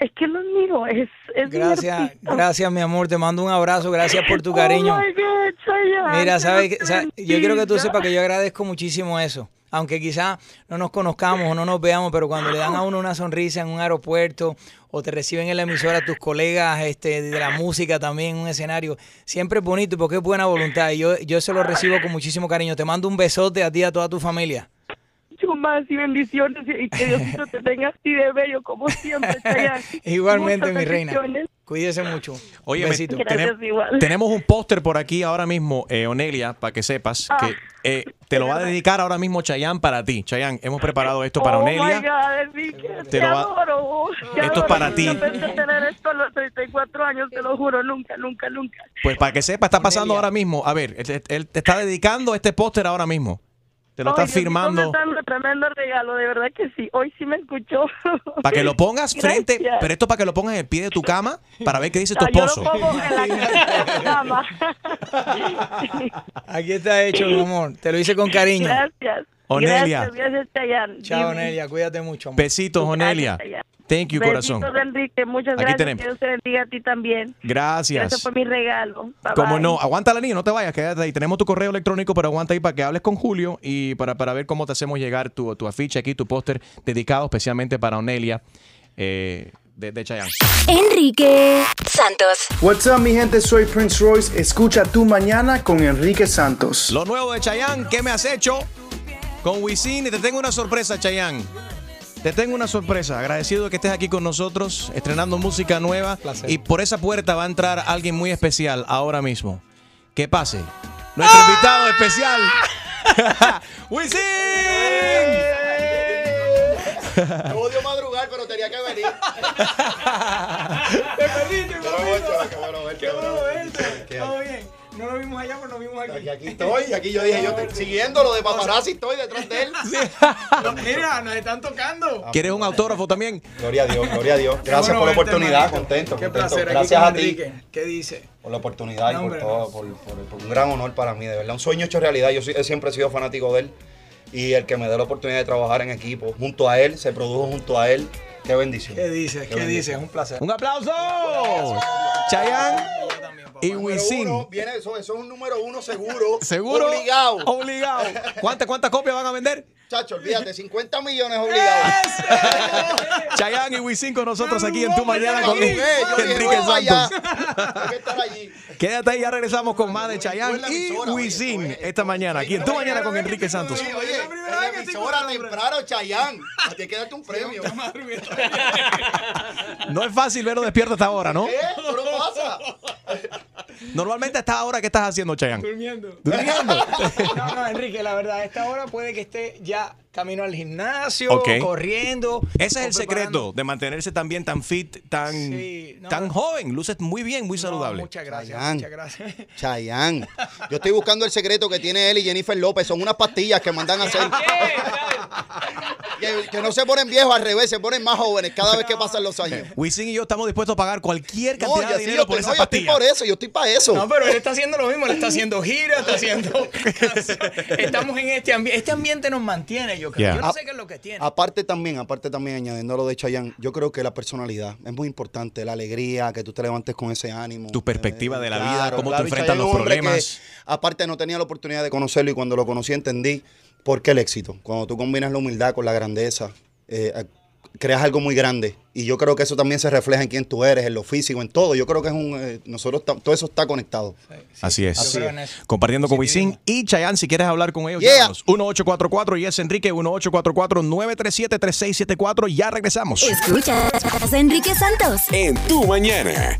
[SPEAKER 25] es que lo admiro es, es
[SPEAKER 23] Gracias,
[SPEAKER 25] artista.
[SPEAKER 23] gracias, mi amor. Te mando un abrazo. Gracias por tu cariño.
[SPEAKER 25] Oh my God, Chayanne,
[SPEAKER 23] Mira, sabes, que- yo quiero que tú sepas que yo agradezco muchísimo eso. Aunque quizá no nos conozcamos o no nos veamos, pero cuando le dan a uno una sonrisa en un aeropuerto o te reciben en la emisora tus colegas este, de la música también en un escenario, siempre es bonito porque es buena voluntad. Y yo, yo eso lo recibo con muchísimo cariño. Te mando un besote a ti y a toda tu familia.
[SPEAKER 25] Más y bendiciones y que Diosito te tenga así de bello como siempre Chayanne.
[SPEAKER 23] Igualmente,
[SPEAKER 25] Muchas
[SPEAKER 23] mi reina. Cuídese mucho.
[SPEAKER 3] Oye,
[SPEAKER 23] Besito.
[SPEAKER 25] Gracias, igual.
[SPEAKER 3] tenemos un póster por aquí ahora mismo, eh, Onelia, para que sepas
[SPEAKER 25] Ah.
[SPEAKER 3] que eh, te lo va a dedicar ahora mismo Chayanne para ti. Chayanne, hemos preparado esto para
[SPEAKER 25] oh
[SPEAKER 3] Onelia.
[SPEAKER 25] my God, Enrique,
[SPEAKER 3] Te
[SPEAKER 25] te,
[SPEAKER 3] lo va-
[SPEAKER 25] adoro. te
[SPEAKER 3] Esto es
[SPEAKER 25] adoro.
[SPEAKER 3] para ti.
[SPEAKER 25] Pensé tener esto a los 34 años, te lo juro, nunca, nunca, nunca.
[SPEAKER 3] Pues para que sepas, está pasando ahora mismo. A ver, él, él te está dedicando este póster ahora mismo. Te lo
[SPEAKER 25] Ay,
[SPEAKER 3] está
[SPEAKER 25] Diosito
[SPEAKER 3] firmando.
[SPEAKER 25] dando tremendo regalo, de verdad que sí. Hoy sí me escuchó.
[SPEAKER 3] Para que lo pongas frente,
[SPEAKER 25] Gracias.
[SPEAKER 3] pero esto para que lo pongas en el pie de tu cama para ver qué dice tu
[SPEAKER 25] Ah, yo
[SPEAKER 3] esposo.
[SPEAKER 25] lo pongo en la cama.
[SPEAKER 23] Aquí está hecho, mi amor. Te lo hice con cariño.
[SPEAKER 25] Gracias.
[SPEAKER 3] Onelia.
[SPEAKER 25] Gracias, gracias.
[SPEAKER 23] Chao,
[SPEAKER 25] Dime.
[SPEAKER 23] Nelia. Cuídate mucho, amor.
[SPEAKER 3] Besitos, Onelia.
[SPEAKER 25] Chayanne.
[SPEAKER 3] Thank you, corazón.
[SPEAKER 25] Besitos, Enrique. Muchas
[SPEAKER 3] Aquí
[SPEAKER 25] gracias.
[SPEAKER 3] tenemos.
[SPEAKER 25] Que Dios te bendiga a ti también.
[SPEAKER 3] Gracias.
[SPEAKER 25] Gracias por mi regalo. Bye,
[SPEAKER 3] Como
[SPEAKER 25] bye.
[SPEAKER 3] no, aguanta la niña, no te vayas, quédate ahí. Tenemos tu correo electrónico, pero aguanta ahí para que hables con Julio y para, para ver cómo te hacemos llegar tu, tu afiche aquí, tu póster dedicado especialmente para Onelia eh, de, de Chayanne.
[SPEAKER 2] Enrique Santos.
[SPEAKER 26] What's up, mi gente? Soy Prince Royce. Escucha tu mañana con Enrique Santos.
[SPEAKER 3] Lo nuevo de Chayanne, ¿qué me has hecho? Con Wisin y te tengo una sorpresa, Chayanne. Te tengo una sorpresa. Agradecido de que estés aquí con nosotros, estrenando música nueva. Y por esa puerta va a entrar alguien muy especial ahora mismo. Que pase. Nuestro invitado especial. ¡Wisin!
[SPEAKER 27] Me odio madrugar, pero tenía que venir.
[SPEAKER 23] Te perdiste,
[SPEAKER 27] Qué bueno, qué bueno verte,
[SPEAKER 23] Qué bueno
[SPEAKER 27] verte.
[SPEAKER 23] Todo bien. No lo vimos allá, pero lo vimos aquí.
[SPEAKER 27] Aquí, aquí estoy, aquí yo dije, yo estoy siguiendo lo de paparazzi, estoy detrás de él.
[SPEAKER 23] No, mira, nos están tocando.
[SPEAKER 3] ¿Quieres un autógrafo también?
[SPEAKER 27] Gloria a Dios, gloria a Dios.
[SPEAKER 23] Qué
[SPEAKER 27] Gracias
[SPEAKER 23] bueno
[SPEAKER 27] por la oportunidad, contento,
[SPEAKER 23] Qué
[SPEAKER 27] contento.
[SPEAKER 23] placer. aquí
[SPEAKER 27] Gracias
[SPEAKER 23] con
[SPEAKER 27] a ti
[SPEAKER 23] Enrique. ¿Qué dice?
[SPEAKER 27] por la oportunidad y por
[SPEAKER 23] hombre,
[SPEAKER 27] todo, por, por- por un gran honor para mí, de verdad. Un sueño hecho realidad. Yo siempre he sido fanático de él y el que me dé la oportunidad de trabajar en equipo junto a él, se produjo junto a él. Qué bendición.
[SPEAKER 23] ¿Qué dices? ¿Qué
[SPEAKER 27] bendición.
[SPEAKER 23] dices? Es un placer.
[SPEAKER 3] ¡Un aplauso! Chayanne y Wisin.
[SPEAKER 27] uno, viene eso, eso es un número uno seguro.
[SPEAKER 3] ¿Seguro?
[SPEAKER 27] Obligado.
[SPEAKER 3] Obligado. ¿Cuántas, ¿Cuántas copias van a vender?
[SPEAKER 27] Chacho, olvídate, 50 millones obligados.
[SPEAKER 3] Chayanne y Wisin con nosotros aquí en Tu Mañana con Enrique. Santos.
[SPEAKER 27] Hay que estar allí.
[SPEAKER 3] Quédate ahí, ya regresamos con más de Chayanne y Wisin esta mañana, aquí en Tu Mañana con Enrique Santos.
[SPEAKER 27] Oye, la emisora temprano, Chayán. Tienes que darte un premio.
[SPEAKER 3] No es fácil verlo despierto hasta ahora, ¿no?
[SPEAKER 27] ¿Qué? Eso no pasa.
[SPEAKER 3] Normalmente a esta hora, ¿qué estás haciendo, Chayanne?
[SPEAKER 23] Durmiendo.
[SPEAKER 3] Durmiendo.
[SPEAKER 23] No, no, Enrique, la verdad, a esta hora puede que esté ya India camino al gimnasio, corriendo.
[SPEAKER 3] Ese es el secreto de mantenerse también tan fit, tan,
[SPEAKER 23] Sí, no.
[SPEAKER 3] tan joven. Luces muy bien, muy saludable.
[SPEAKER 23] Muchas gracias,
[SPEAKER 27] Chayanne.
[SPEAKER 23] muchas gracias.
[SPEAKER 27] Chayán. Yo estoy buscando el secreto que tiene él y Jennifer López. Son unas pastillas que mandan a hacer. que, que no se ponen viejos al revés, se ponen más jóvenes cada vez que pasan los años.
[SPEAKER 3] Wisin y yo estamos dispuestos a pagar cualquier
[SPEAKER 27] No,
[SPEAKER 3] cantidad
[SPEAKER 27] ya
[SPEAKER 3] de
[SPEAKER 27] sí,
[SPEAKER 3] dinero
[SPEAKER 27] yo,
[SPEAKER 3] por
[SPEAKER 27] te-
[SPEAKER 3] esa
[SPEAKER 27] no, yo estoy
[SPEAKER 3] pastilla.
[SPEAKER 27] por eso, yo estoy para eso.
[SPEAKER 23] No, pero él está haciendo lo mismo, él está haciendo gira, está haciendo. Estamos en este ambiente. Este ambiente nos mantiene, yo creo.
[SPEAKER 27] Yeah.
[SPEAKER 23] Yo no
[SPEAKER 27] Ah,
[SPEAKER 23] sé qué es lo que tiene.
[SPEAKER 27] Aparte también, aparte también añadiendo lo de Chayanne, yo creo que la personalidad es muy importante, la alegría, que tú te levantes con ese ánimo.
[SPEAKER 3] Tu perspectiva de la vida, cómo
[SPEAKER 27] claro, y
[SPEAKER 3] enfrentas
[SPEAKER 27] Chayanne
[SPEAKER 3] los
[SPEAKER 27] que,
[SPEAKER 3] problemas.
[SPEAKER 27] aparte no tenía la oportunidad de conocerlo y cuando lo conocí entendí por qué el éxito. Cuando tú combinas la humildad con la grandeza, eh, creas algo muy grande. Y yo creo que eso también se refleja en quién tú eres, en lo físico, en todo. Yo creo que es un... eh, nosotros, todo eso está conectado.
[SPEAKER 3] Así es.
[SPEAKER 27] Así es.
[SPEAKER 3] Compartiendo con Wisin y Chayanne, si quieres hablar con ellos,
[SPEAKER 27] Yeah.
[SPEAKER 3] llámanos. 1844 y es Enrique 1844-937-3674. Ya regresamos.
[SPEAKER 2] Escuchas a Enrique Santos.
[SPEAKER 1] En Tu Mañana.